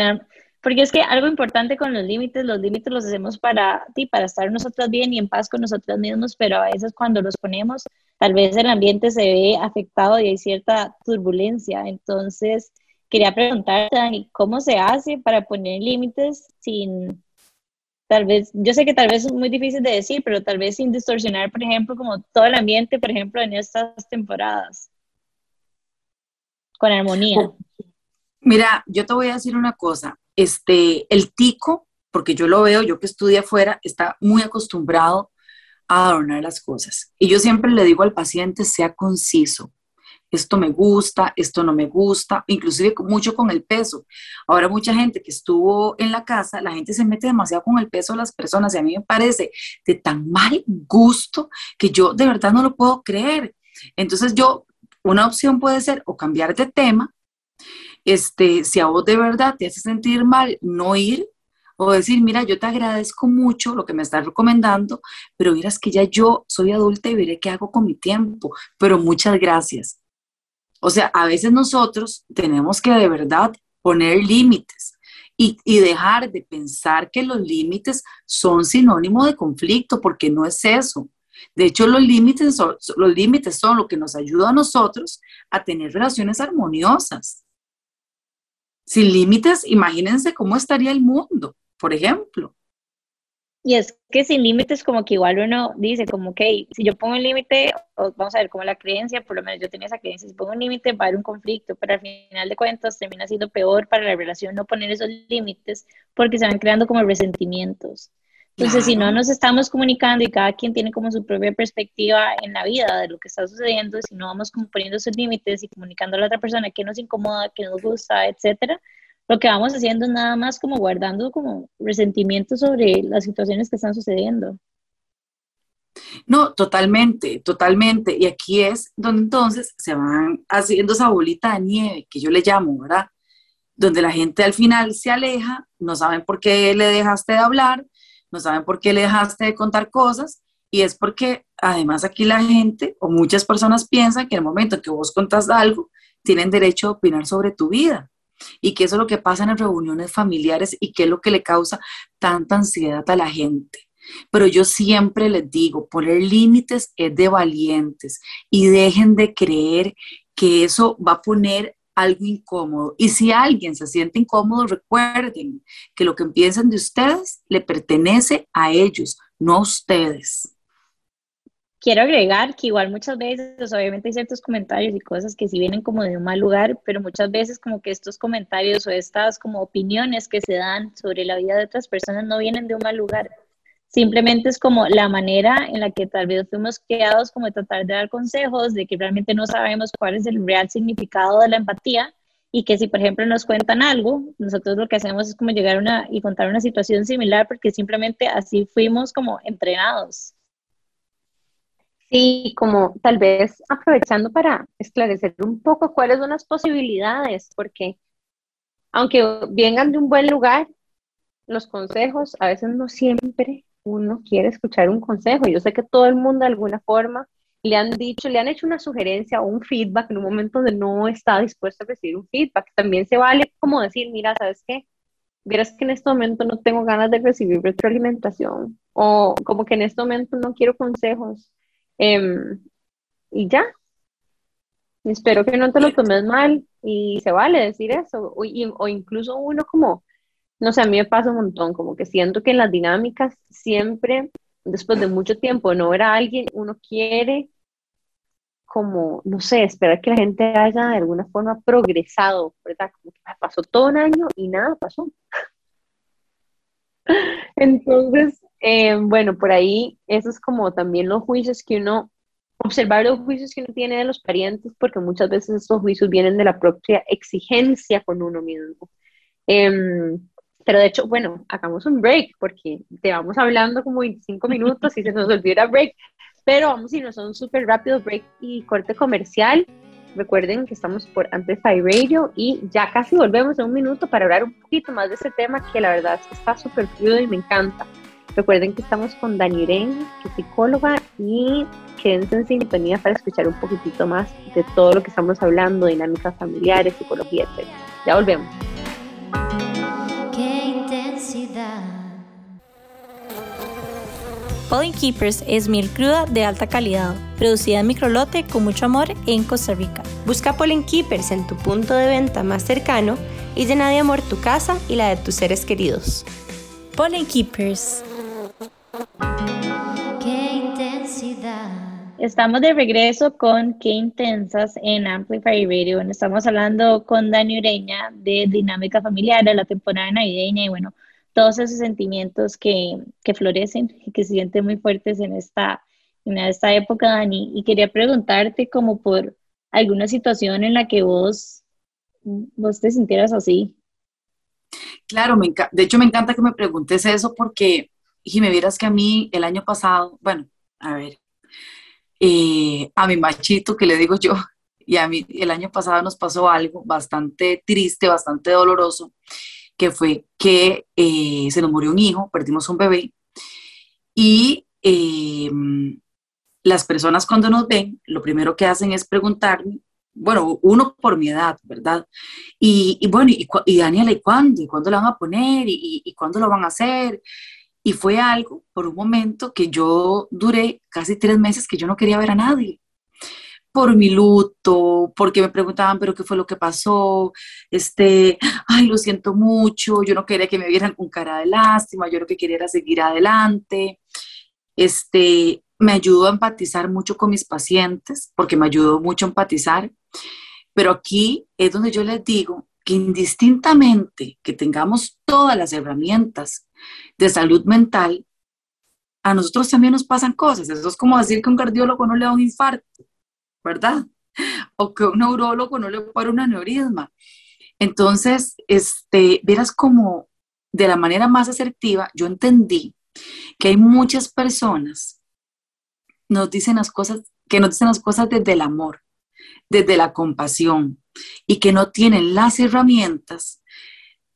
Porque es que algo importante con los límites, los límites los hacemos para ti, para estar nosotras bien y en paz con nosotros mismos, pero a veces cuando los ponemos, tal vez el ambiente se ve afectado y hay cierta turbulencia. Entonces, quería preguntarte, Dani, ¿cómo se hace para poner límites sin, tal vez, yo sé que tal vez es muy difícil de decir, pero tal vez sin distorsionar, por ejemplo, como todo el ambiente, por ejemplo, en estas temporadas, con armonía. Mira, yo te voy a decir una cosa, este, el tico, porque yo lo veo, yo que estudié afuera, está muy acostumbrado a adornar las cosas. Y yo siempre le digo al paciente, sea conciso, esto me gusta, esto no me gusta, inclusive mucho con el peso. Ahora mucha gente que estuvo en la casa, la gente se mete demasiado con el peso de las personas y a mí me parece de tan mal gusto que yo de verdad no lo puedo creer. Entonces yo, una opción puede ser o cambiar de tema, este, si a vos de verdad te hace sentir mal no ir, o decir, mira, yo te agradezco mucho lo que me estás recomendando, pero miras que ya yo soy adulta y veré qué hago con mi tiempo, pero muchas gracias. O sea, a veces nosotros tenemos que de verdad poner límites y, dejar de pensar que los límites son sinónimo de conflicto, porque no es eso. De hecho, los límites, son, los límites son lo que nos ayuda a nosotros a tener relaciones armoniosas. Sin límites, imagínense cómo estaría el mundo, por ejemplo. Y es que sin límites como que igual uno dice como que si yo pongo un límite, vamos a ver como la creencia, por lo menos yo tenía esa creencia, si pongo un límite va a haber un conflicto, pero al final de cuentas termina siendo peor para la relación no poner esos límites porque se van creando como resentimientos. Entonces, si no nos estamos comunicando y cada quien tiene como su propia perspectiva en la vida de lo que está sucediendo, si no vamos como poniendo esos límites y comunicando a la otra persona que nos incomoda, que nos gusta, etcétera, lo que vamos haciendo es nada más como guardando como resentimiento sobre las situaciones que están sucediendo. No, totalmente, totalmente. Y aquí es donde entonces se van haciendo esa bolita de nieve, que yo le llamo, ¿verdad? Donde la gente al final se aleja, no saben por qué le dejaste de hablar, no saben por qué le dejaste de contar cosas, y es porque además aquí la gente o muchas personas piensan que en el momento que vos contas algo, tienen derecho a opinar sobre tu vida y que eso es lo que pasa en las reuniones familiares y qué es lo que le causa tanta ansiedad a la gente. Pero yo siempre les digo, poner límites es de valientes y dejen de creer que eso va a poner algo incómodo. Y si alguien se siente incómodo, recuerden que lo que piensan de ustedes le pertenece a ellos, no a ustedes quiero agregar que igual muchas veces, obviamente hay ciertos comentarios y cosas que sí vienen como de un mal lugar, pero muchas veces como que estos comentarios o estas como opiniones que se dan sobre la vida de otras personas no vienen de un mal lugar. Simplemente es como la manera en la que tal vez fuimos creados como tratar de dar consejos, de que realmente no sabemos cuál es el real significado de la empatía y que si por ejemplo nos cuentan algo, nosotros lo que hacemos es como llegar a una y contar una situación similar porque simplemente así fuimos como entrenados. Sí, como tal vez aprovechando para esclarecer un poco cuáles son las posibilidades, porque aunque vengan de un buen lugar, los consejos, a veces no siempre uno quiere escuchar un consejo. Yo sé que todo el mundo de alguna forma le han dicho, le han hecho una sugerencia o un feedback en un momento donde no está dispuesto a recibir un feedback. También se vale como decir, mira, ¿sabes qué? Vieras que en este momento no tengo ganas de recibir retroalimentación o como que en este momento no quiero consejos Em, y ya. espero que no te lo tomes mal y se vale decir eso. O, o incluso uno como, no sé, a mí me pasa un montón, como que siento que en las dinámicas siempre, después de mucho tiempo no ver a alguien, uno quiere como, no sé, esperar que la gente haya de alguna forma progresado, ¿verdad? Como que pasó todo un año y nada pasó. Entonces, eh, bueno, por ahí, eso es como también los juicios que uno, observar los juicios que uno tiene de los parientes, porque muchas veces esos juicios vienen de la propia exigencia con uno mismo. Em, pero de hecho, bueno, hagamos un break, porque te vamos hablando como 25 minutos y se nos olvida break. Pero vamos a irnos a un súper rápido break y corte comercial. Recuerden que estamos por Amplify Radio y ya casi volvemos en un minuto para hablar un poquito más de ese tema que la verdad está súper fluido y me encanta. Recuerden que estamos con Dani Uren, que es psicóloga, y quédense en sintonía para escuchar un poquitito más de todo lo que estamos hablando, dinámicas familiares, psicología, etc. Ya volvemos. Pollen Keepers es miel cruda de alta calidad, producida en microlote con mucho amor en Costa Rica. Busca Pollen Keepers en tu punto de venta más cercano y llena de amor tu casa y la de tus seres queridos. Pollen Keepers. Qué intensidad. Estamos de regreso con Qué Intensas en Amplify Radio. estamos hablando con Dani Ureña de Dinámica Familiar de la temporada navideña y bueno, todos esos sentimientos que, que florecen y que se sienten muy fuertes en esta, en esta época, Dani. Y quería preguntarte como por alguna situación en la que vos, vos te sintieras así. Claro, me de hecho me encanta que me preguntes eso porque, y me vieras que a mí el año pasado, bueno, a ver, eh, a mi machito que le digo yo, y a mí el año pasado nos pasó algo bastante triste, bastante doloroso, que fue que eh, se nos murió un hijo, perdimos un bebé, y em, las personas cuando nos ven, lo primero que hacen es preguntarme, bueno, uno por mi edad, ¿verdad? Y, bueno, y, y, Daniela, ¿y cuándo? ¿Y cuándo lo van a poner? ¿Y, y cuándo lo van a hacer? Y fue algo, por un momento, que yo duré casi tres meses que yo no quería ver a nadie por mi luto, porque me preguntaban, pero qué fue lo que pasó, este, ay, lo siento mucho, yo no quería que me vieran con cara de lástima, yo lo que quería era seguir adelante. Este, me ayudó a empatizar mucho con mis pacientes, porque me ayudó mucho a empatizar, pero aquí es donde yo les digo que indistintamente que tengamos todas las herramientas de salud mental, a nosotros también nos pasan cosas. Eso es como decir que un cardiólogo no le da un infarto ¿verdad? O que un neurólogo no le opera un aneurisma. Entonces, este, verás como de la manera más asertiva, yo entendí que hay muchas personas nos dicen las cosas, que nos dicen las cosas desde el amor, desde la compasión y que no tienen las herramientas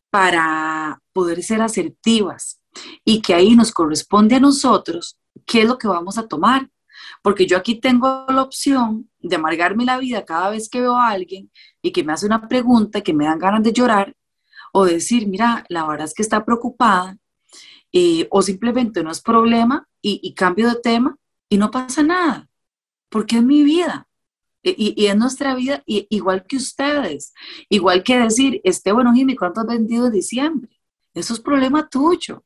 para poder ser asertivas y que ahí nos corresponde a nosotros qué es lo que vamos a tomar porque yo aquí tengo la opción de amargarme la vida cada vez que veo a alguien y que me hace una pregunta y que me dan ganas de llorar, o decir, mira, la verdad es que está preocupada, eh, o simplemente no es problema y, cambio de tema y no pasa nada, porque es mi vida. E, y, es nuestra vida igual que ustedes, igual que decir, este, bueno, Jimmy, ¿cuánto has vendido en diciembre? Eso es problema tuyo.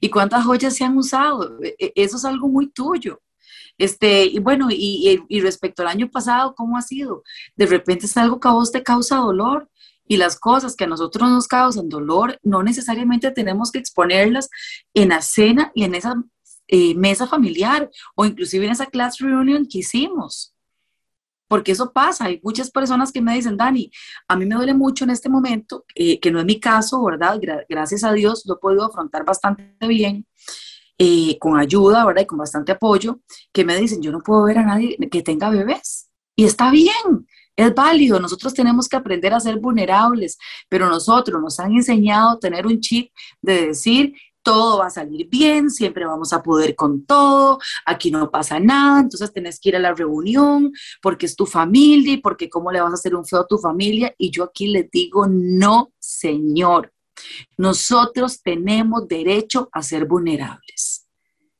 ¿Y cuántas joyas se han usado? E, e, eso es algo muy tuyo. Este, y bueno, y, y, respecto al año pasado, ¿cómo ha sido? De repente es algo que a vos te causa dolor y las cosas que a nosotros nos causan dolor, no necesariamente tenemos que exponerlas en la cena y en esa eh, mesa familiar o inclusive en esa class reunion que hicimos. Porque eso pasa, hay muchas personas que me dicen, Dani, a mí me duele mucho en este momento, eh, que no es mi caso, ¿verdad? gracias a Dios lo he podido afrontar bastante bien, eh, con ayuda, ¿verdad? Y con bastante apoyo, que me dicen, yo no puedo ver a nadie que tenga bebés. Y está bien, es válido, nosotros tenemos que aprender a ser vulnerables, pero nosotros nos han enseñado a tener un chip de decir, todo va a salir bien, siempre vamos a poder con todo, aquí no pasa nada, entonces tenés que ir a la reunión porque es tu familia y porque cómo le vas a hacer un feo a tu familia. Y yo aquí les digo, no, señor, nosotros tenemos derecho a ser vulnerables.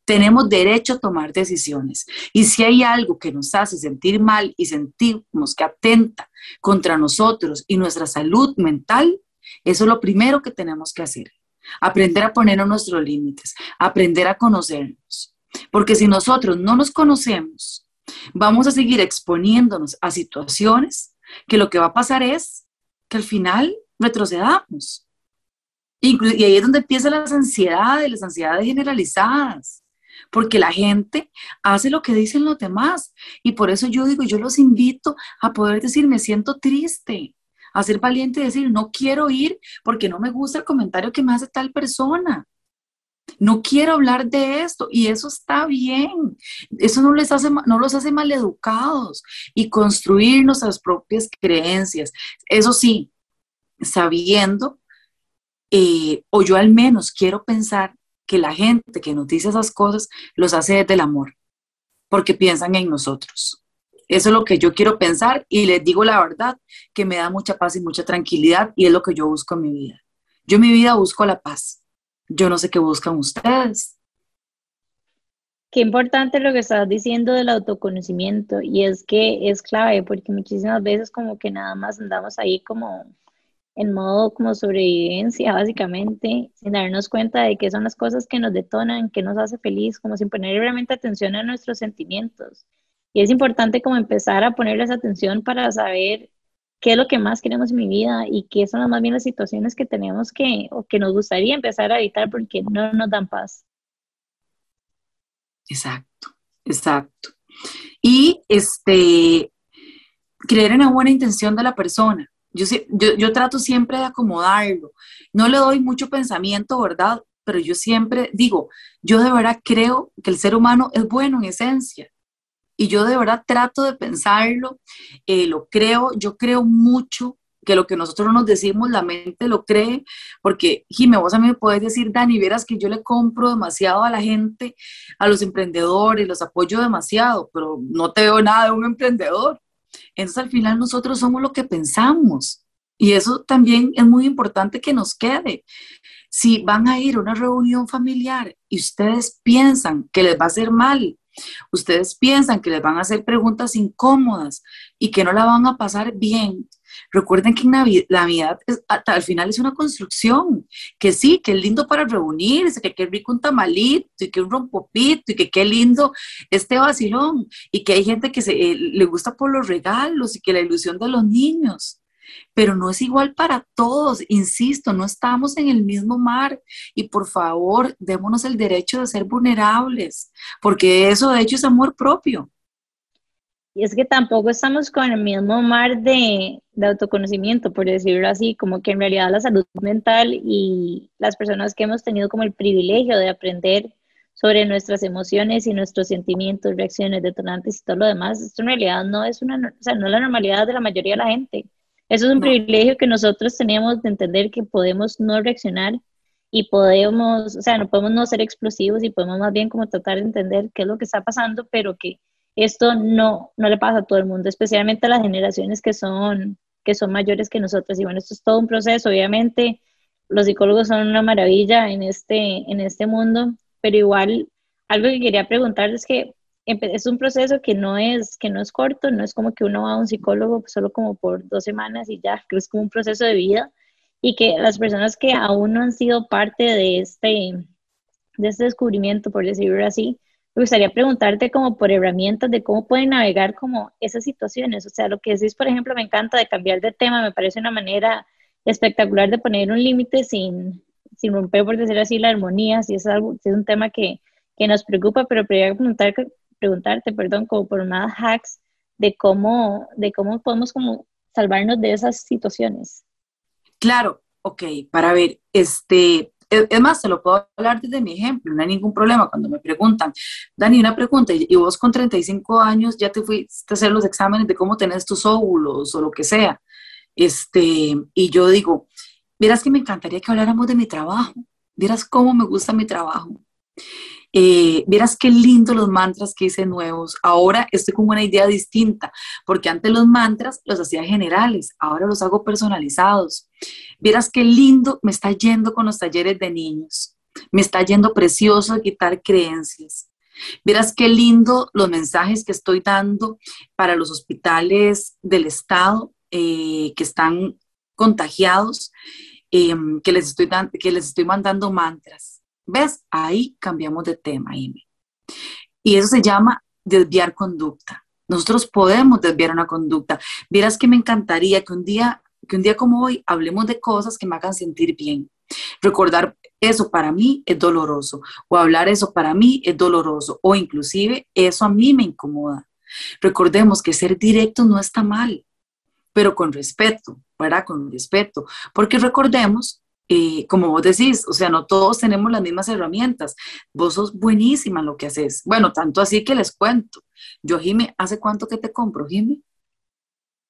tenemos derecho a tomar decisiones. Y si hay algo que nos hace sentir mal y sentimos que atenta contra nosotros y nuestra salud mental, eso es lo primero que tenemos que hacer. Aprender a poner nuestros límites, aprender a conocernos. Porque si nosotros no nos conocemos, vamos a seguir exponiéndonos a situaciones que lo que va a pasar es que al final retrocedamos. Y ahí es donde empiezan las ansiedades, las ansiedades generalizadas porque la gente hace lo que dicen los demás. Y por eso yo digo, yo los invito a poder decir, me siento triste, a ser valiente y decir, no quiero ir porque no me gusta el comentario que me hace tal persona. No quiero hablar de esto y eso está bien. Eso no les hace no los hace maleducados y construir nuestras propias creencias. Eso sí, sabiendo eh, o yo al menos quiero pensar que la gente que nos dice esas cosas los hace desde el amor, porque piensan en nosotros. Eso es lo que yo quiero pensar y les digo la verdad, que me da mucha paz y mucha tranquilidad y es lo que yo busco en mi vida. Yo en mi vida busco la paz. Yo no sé qué buscan ustedes. Qué importante lo que estás diciendo del autoconocimiento y es que es clave porque muchísimas veces como que nada más andamos ahí como en modo como sobrevivencia, básicamente, sin darnos cuenta de qué son las cosas que nos detonan, que nos hace feliz, como sin poner realmente atención a nuestros sentimientos. Y es importante como empezar a ponerles atención para saber qué es lo que más queremos en mi vida y qué son más bien las situaciones que tenemos que o que nos gustaría empezar a evitar porque no nos dan paz. Exacto, exacto. Y este, creer en la buena intención de la persona yo, yo, trato siempre de acomodarlo. No le doy mucho pensamiento, ¿verdad? Pero yo siempre digo, yo de verdad creo que el ser humano es bueno en esencia. Y yo de verdad trato de pensarlo, eh, lo creo, yo creo mucho que lo que nosotros nos decimos, la mente lo cree, porque Jimé, vos a mí me puedes decir, Dani, verás que yo le compro demasiado a la gente, a los emprendedores, los apoyo demasiado, pero no te veo nada de un emprendedor. Entonces al final nosotros somos lo que pensamos y eso también es muy importante que nos quede. Si van a ir a una reunión familiar y ustedes piensan que les va a hacer mal, ustedes piensan que les van a hacer preguntas incómodas y que no la van a pasar bien, Recuerden que la Navidad al final es una construcción, que sí, que es lindo para reunirse, que qué rico un tamalito y que un rompopito y que qué lindo este vacilón y que hay gente que se, eh, le gusta por los regalos y que la ilusión de los niños. Pero no es igual para todos, insisto, no estamos en el mismo mar y por favor, démonos el derecho de ser vulnerables, porque eso de hecho es amor propio. Y es que tampoco estamos con el mismo mar de, de, autoconocimiento, por decirlo así, como que en realidad la salud mental y las personas que hemos tenido como el privilegio de aprender sobre nuestras emociones y nuestros sentimientos, reacciones, detonantes y todo lo demás, esto en realidad no es una, o sea, no es la normalidad de la mayoría de la gente. Eso es un privilegio que nosotros tenemos de entender que podemos no reaccionar y podemos, o sea, no podemos no ser explosivos y podemos más bien como tratar de entender qué es lo que está pasando, pero que esto no, no le pasa a todo el mundo, especialmente a las generaciones que son, que son mayores que nosotros. Y bueno, esto es todo un proceso, obviamente los psicólogos son una maravilla en este, en este mundo, pero igual algo que quería preguntar es que es un proceso que no es, que no es corto, no es como que uno va a un psicólogo solo como por dos semanas y ya, que es como un proceso de vida y que las personas que aún no han sido parte de este, de este descubrimiento, por decirlo así, me gustaría preguntarte como por herramientas de cómo pueden navegar como esas situaciones. O sea, lo que decís, por ejemplo, me encanta de cambiar de tema, me parece una manera espectacular de poner un límite sin, sin romper, por decir así, la armonía, si es, algo, si es un tema que, que nos preocupa, pero quería preguntar, preguntarte, perdón, como por más hacks de cómo, de cómo podemos como salvarnos de esas situaciones. Claro, ok, para ver, este, es más, se lo puedo hablar desde mi ejemplo, no hay ningún problema cuando me preguntan, Dani, una pregunta, y vos con 35 años ya te fuiste a hacer los exámenes de cómo tenés tus óvulos o lo que sea. Este, y yo digo, vieras que me encantaría que habláramos de mi trabajo, vieras cómo me gusta mi trabajo. Eh, vieras qué lindo los mantras que hice nuevos. Ahora estoy con una idea distinta, porque antes los mantras los hacía generales, ahora los hago personalizados. Vieras qué lindo me está yendo con los talleres de niños. Me está yendo precioso quitar creencias. Verás qué lindo los mensajes que estoy dando para los hospitales del Estado eh, que están contagiados, em, que, les estoy que les estoy mandando mantras. ¿Ves? Ahí cambiamos de tema, Amy. Y eso se llama desviar conducta. Nosotros podemos desviar una conducta. Vieras que me encantaría que un día, que un día como hoy hablemos de cosas que me hagan sentir bien. Recordar eso para mí es doloroso o hablar eso para mí es doloroso o inclusive eso a mí me incomoda. Recordemos que ser directo no está mal, pero con respeto, ¿verdad? Con respeto, porque recordemos eh, como vos decís, o sea, no todos tenemos las mismas herramientas. Vos sos buenísima en lo que haces. Bueno, tanto así que les cuento. Yo, Jime, ¿hace cuánto que te compro, Jime?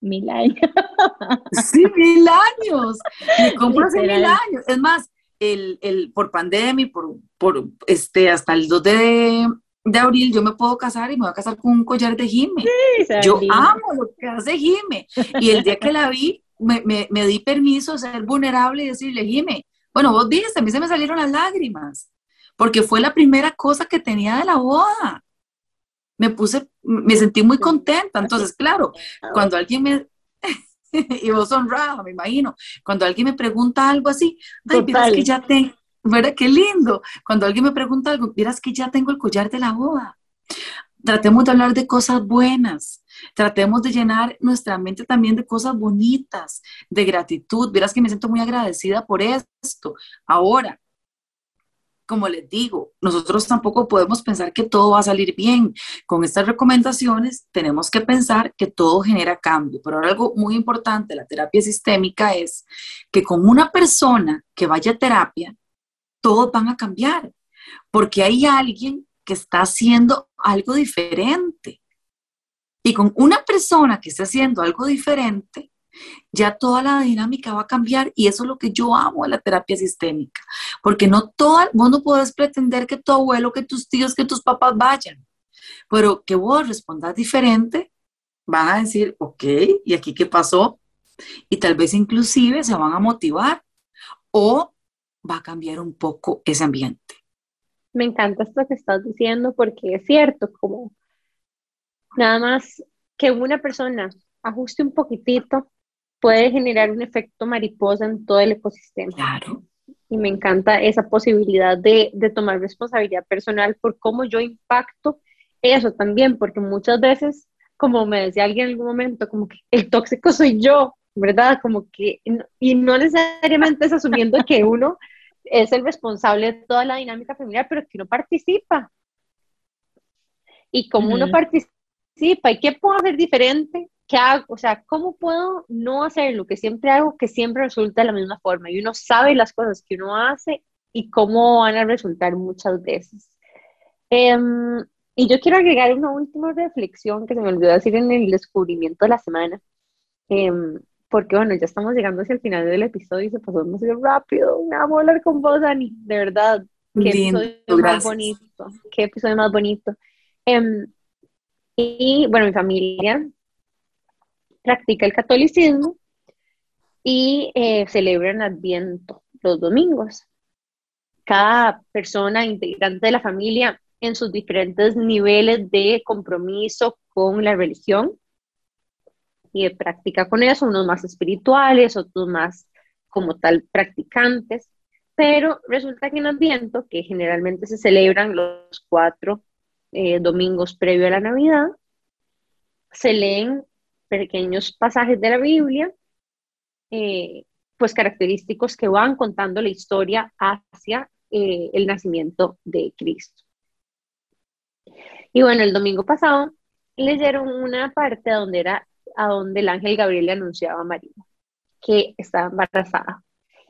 Mil años. Sí, mil años. Me compro hace mil años. Es más, el, el, por pandemia, por, por este, hasta el 2 de, de abril yo me puedo casar y me voy a casar con un collar de Jime. Sí, yo amo lo que hace Jime. Y el día que la vi, me, me, me, di permiso de ser vulnerable y decirle, Jime, bueno, vos viste, a mí se me salieron las lágrimas, porque fue la primera cosa que tenía de la boda. Me puse, me sentí muy contenta. Entonces, claro, cuando alguien me, y vos honrada, me imagino, cuando alguien me pregunta algo así, ay, miras que ya tengo, ¿verdad? Qué lindo. Cuando alguien me pregunta algo, miras que ya tengo el collar de la boda. Tratemos de hablar de cosas buenas, Tratemos de llenar nuestra mente también de cosas bonitas, de gratitud. Verás que me siento muy agradecida por esto. Ahora, como les digo, nosotros tampoco podemos pensar que todo va a salir bien. Con estas recomendaciones tenemos que pensar que todo genera cambio. Pero algo muy importante de la terapia sistémica es que con una persona que vaya a terapia, todos van a cambiar, porque hay alguien que está haciendo algo diferente. Y con una persona que esté haciendo algo diferente, ya toda la dinámica va a cambiar y eso es lo que yo amo de la terapia sistémica, porque no todo, vos no puedes pretender que tu abuelo, que tus tíos, que tus papás vayan, pero que vos respondas diferente, van a decir, ok, ¿y aquí qué pasó? Y tal vez inclusive se van a motivar o va a cambiar un poco ese ambiente. Me encanta esto que estás diciendo porque es cierto, como Nada más que una persona ajuste un poquitito puede generar un efecto mariposa en todo el ecosistema. Claro. Y me encanta esa posibilidad de, de tomar responsabilidad personal por cómo yo impacto eso también, porque muchas veces, como me decía alguien en algún momento, como que el tóxico soy yo, ¿verdad? Como que, y no necesariamente es asumiendo que uno es el responsable de toda la dinámica familiar, pero que uno participa. Y como uno participa, Sí, ¿y qué puedo hacer diferente? ¿Qué hago? O sea, ¿cómo puedo no hacer lo que siempre hago que siempre resulta de la misma forma? Y uno sabe las cosas que uno hace y cómo van a resultar muchas veces. Em, y yo quiero agregar una última reflexión que se me olvidó decir en el descubrimiento de la semana. Em, porque bueno, ya estamos llegando hacia el final del episodio y se pasó demasiado rápido. Me amo hablar con vos, Dani, de verdad. Qué episodio más bonito. Qué episodio más bonito. Em, y bueno, mi familia practica el catolicismo y eh, celebran Adviento los domingos. Cada persona integrante de la familia en sus diferentes niveles de compromiso con la religión y de práctica con eso, unos más espirituales, otros más como tal practicantes, pero resulta que en Adviento, que generalmente se celebran los cuatro eh, domingos previo a la Navidad, se leen pequeños pasajes de la Biblia, eh, pues característicos que van contando la historia hacia eh, el nacimiento de Cristo. Y bueno, el domingo pasado leyeron una parte donde era a donde el ángel Gabriel le anunciaba a María que estaba embarazada.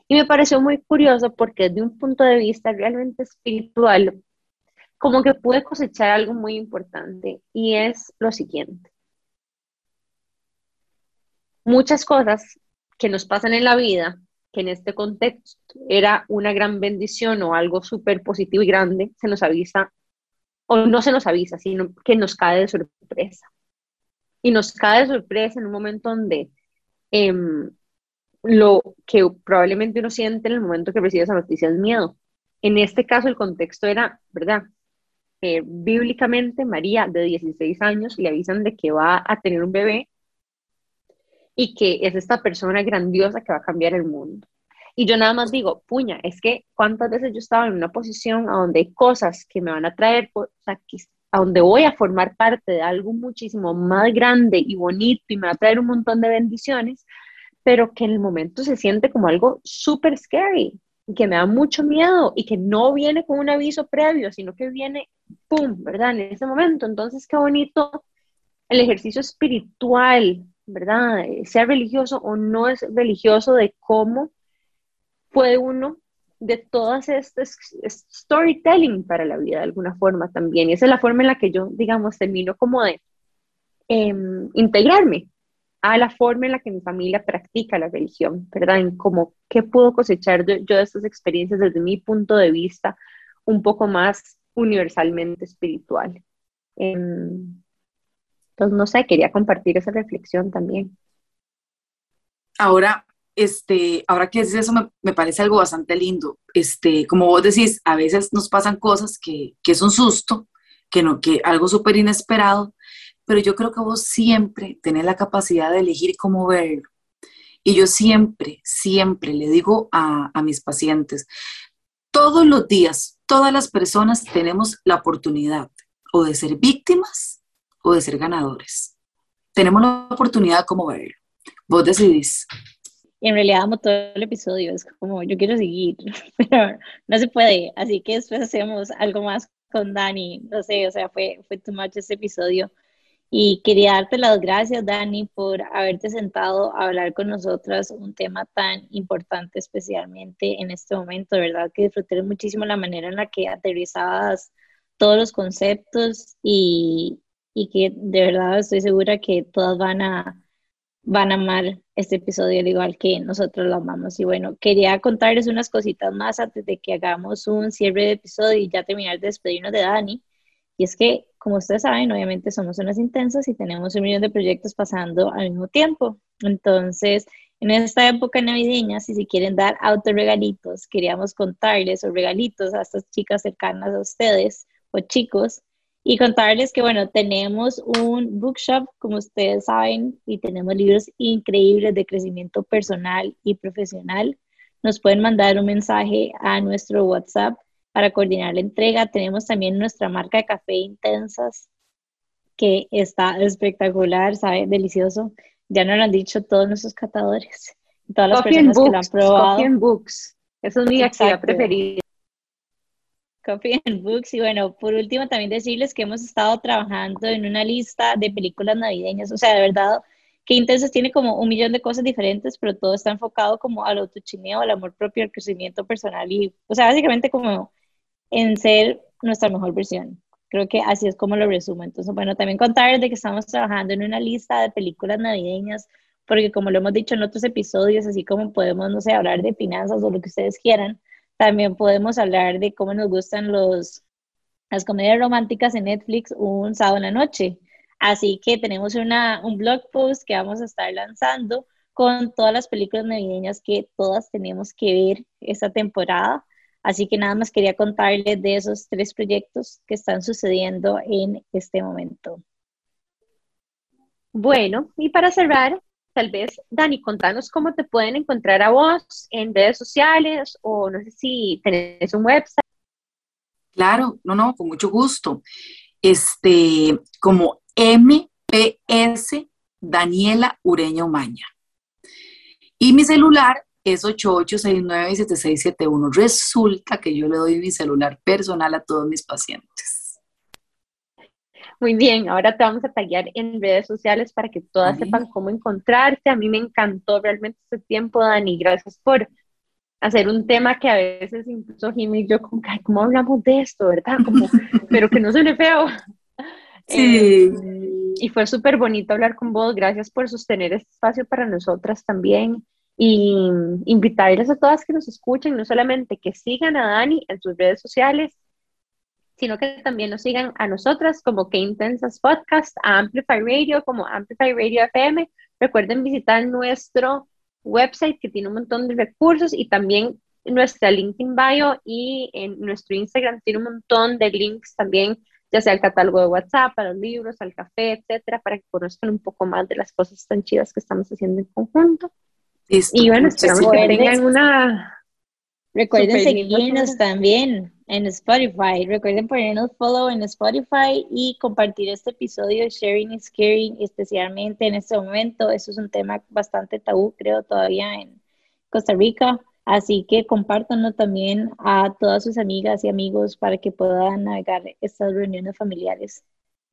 Y me pareció muy curioso porque desde un punto de vista realmente espiritual como que pude cosechar algo muy importante y es lo siguiente. Muchas cosas que nos pasan en la vida, que en este contexto era una gran bendición o algo súper positivo y grande, se nos avisa, o no se nos avisa, sino que nos cae de sorpresa. Y nos cae de sorpresa en un momento donde em, lo que probablemente uno siente en el momento que recibe esa noticia es miedo En este caso el contexto era, ¿verdad? Eh, bíblicamente María de 16 años le avisan de que va a tener un bebé y que es esta persona grandiosa que va a cambiar el mundo. Y yo nada más digo, puña, es que cuántas veces yo estaba en una posición a donde hay cosas que me van a traer, o sea, a donde voy a formar parte de algo muchísimo más grande y bonito y me va a traer un montón de bendiciones, pero que en el momento se siente como algo súper scary, que me da mucho miedo y que no viene con un aviso previo, sino que viene, ¡pum!, ¿verdad? En ese momento. Entonces, qué bonito el ejercicio espiritual, ¿verdad? Sea religioso o no es religioso, de cómo puede uno de todas estas storytelling para la vida de alguna forma también. Y esa es la forma en la que yo, digamos, termino como de em, integrarme a la forma en la que mi familia practica la religión, ¿verdad? En como qué puedo cosechar yo de estas experiencias desde mi punto de vista un poco más universalmente espiritual. Em, entonces, no sé, quería compartir esa reflexión también. Ahora, este, ahora que dices eso, me, parece algo bastante lindo. Este, como vos decís, a veces nos pasan cosas que, que es un susto, que, no, que algo súper inesperado, pero yo creo que vos siempre tenés la capacidad de elegir cómo verlo. Y yo siempre, siempre le digo a, a mis pacientes, todos los días, todas las personas tenemos la oportunidad o de ser víctimas o de ser ganadores. Tenemos la oportunidad de cómo verlo. Vos decidís. Y en realidad amo todo el episodio, es como yo quiero seguir, pero no se puede, así que después hacemos algo más con Dani, no sé, o sea, fue, fue too much este episodio. Y quería darte las gracias, Dani, por haberte sentado a hablar con nosotras un tema tan importante, especialmente en este momento, ¿verdad? Que disfruté muchísimo la manera en la que aterrizabas todos los conceptos y, y que de verdad estoy segura que todas van a, van a amar este episodio al igual que nosotros lo amamos. Y bueno, quería contarles unas cositas más antes de que hagamos un cierre de episodio y ya terminar de despedirnos de Dani. Y es que, como ustedes saben, obviamente somos unas intensas y tenemos un millón de proyectos pasando al mismo tiempo. Entonces, en esta época navideña, si se quieren dar autorregalitos, queríamos contarles o regalitos a estas chicas cercanas a ustedes o chicos y contarles que, bueno, tenemos un bookshop, como ustedes saben, y tenemos libros increíbles de crecimiento personal y profesional. Nos pueden mandar un mensaje a nuestro WhatsApp para coordinar la entrega. Tenemos también nuestra marca de café Intensas, que está espectacular, sabe, delicioso. Ya nos lo han dicho todos nuestros catadores, todas las personas que lo han probado. Coffee and Books, eso es mi actividad preferida. Coffee and Books. Y bueno, por último, también decirles que hemos estado trabajando en una lista de películas navideñas. O sea, de verdad, que Intensas tiene como un millón de cosas diferentes, pero todo está enfocado como al autochineo, al amor propio, al crecimiento personal y, o sea, básicamente como en ser nuestra mejor versión. Creo que así es como lo resumo. Entonces, bueno, también contarles de que estamos trabajando en una lista de películas navideñas, porque como lo hemos dicho en otros episodios, así como podemos, no sé, hablar de finanzas o lo que ustedes quieran, también podemos hablar de cómo nos gustan los, las comedias románticas en Netflix un sábado en la noche. Así que tenemos una, un blog post que vamos a estar lanzando con todas las películas navideñas que todas tenemos que ver esta temporada. Así que nada más quería contarles de esos tres proyectos que están sucediendo en este momento. Bueno, y para cerrar, tal vez, Dani, contanos cómo te pueden encontrar a vos en redes sociales o no sé si tenés un website. Claro, no, no, con mucho gusto. Este, como MPS Daniela Ureña Umaña. Y mi celular es 8869-7671. Resulta que yo le doy mi celular personal a todos mis pacientes. Muy bien, ahora te vamos a tallar en redes sociales para que todas sepan cómo encontrarte. A mí me encantó realmente este tiempo, Dani. Gracias por hacer un tema que a veces incluso Jimmy y yo como, ¿cómo hablamos de esto, verdad? Como, pero que no suene feo. Sí. Eh, y fue súper bonito hablar con vos. Gracias por sostener este espacio para nosotras también. Y invitarles a todas que nos escuchen, no solamente que sigan a Dani en sus redes sociales, sino que también nos sigan a nosotras como Que Intensas Podcast, a Amplify Radio como Amplify Radio FM. Recuerden visitar nuestro website que tiene un montón de recursos y también nuestra LinkedIn bio y en nuestro Instagram tiene un montón de links también, ya sea el catálogo de WhatsApp, a los libros, al café, etcétera, para que conozcan un poco más de las cosas tan chidas que estamos haciendo en conjunto. Y bueno, esperamos que tengan una Recuerden seguirnos también en Spotify. Recuerden ponernos follow en Spotify y compartir este episodio. Sharing is caring, especialmente en este momento. Eso es un tema bastante tabú, creo, todavía en Costa Rica. Así que compártanlo también a todas sus amigas y amigos para que puedan navegar estas reuniones familiares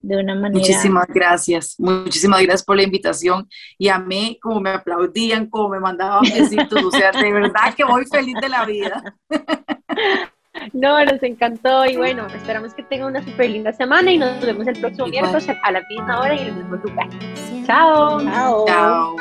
de una manera. Muchísimas gracias, muchísimas gracias por la invitación y a mí como me aplaudían, como me mandaban besitos, o sea, de verdad que voy feliz de la vida. No, nos encantó y bueno, esperamos que tengan una súper linda semana y nos vemos el próximo miércoles a la misma hora y en el mismo lugar. Chao. Chao. Chao.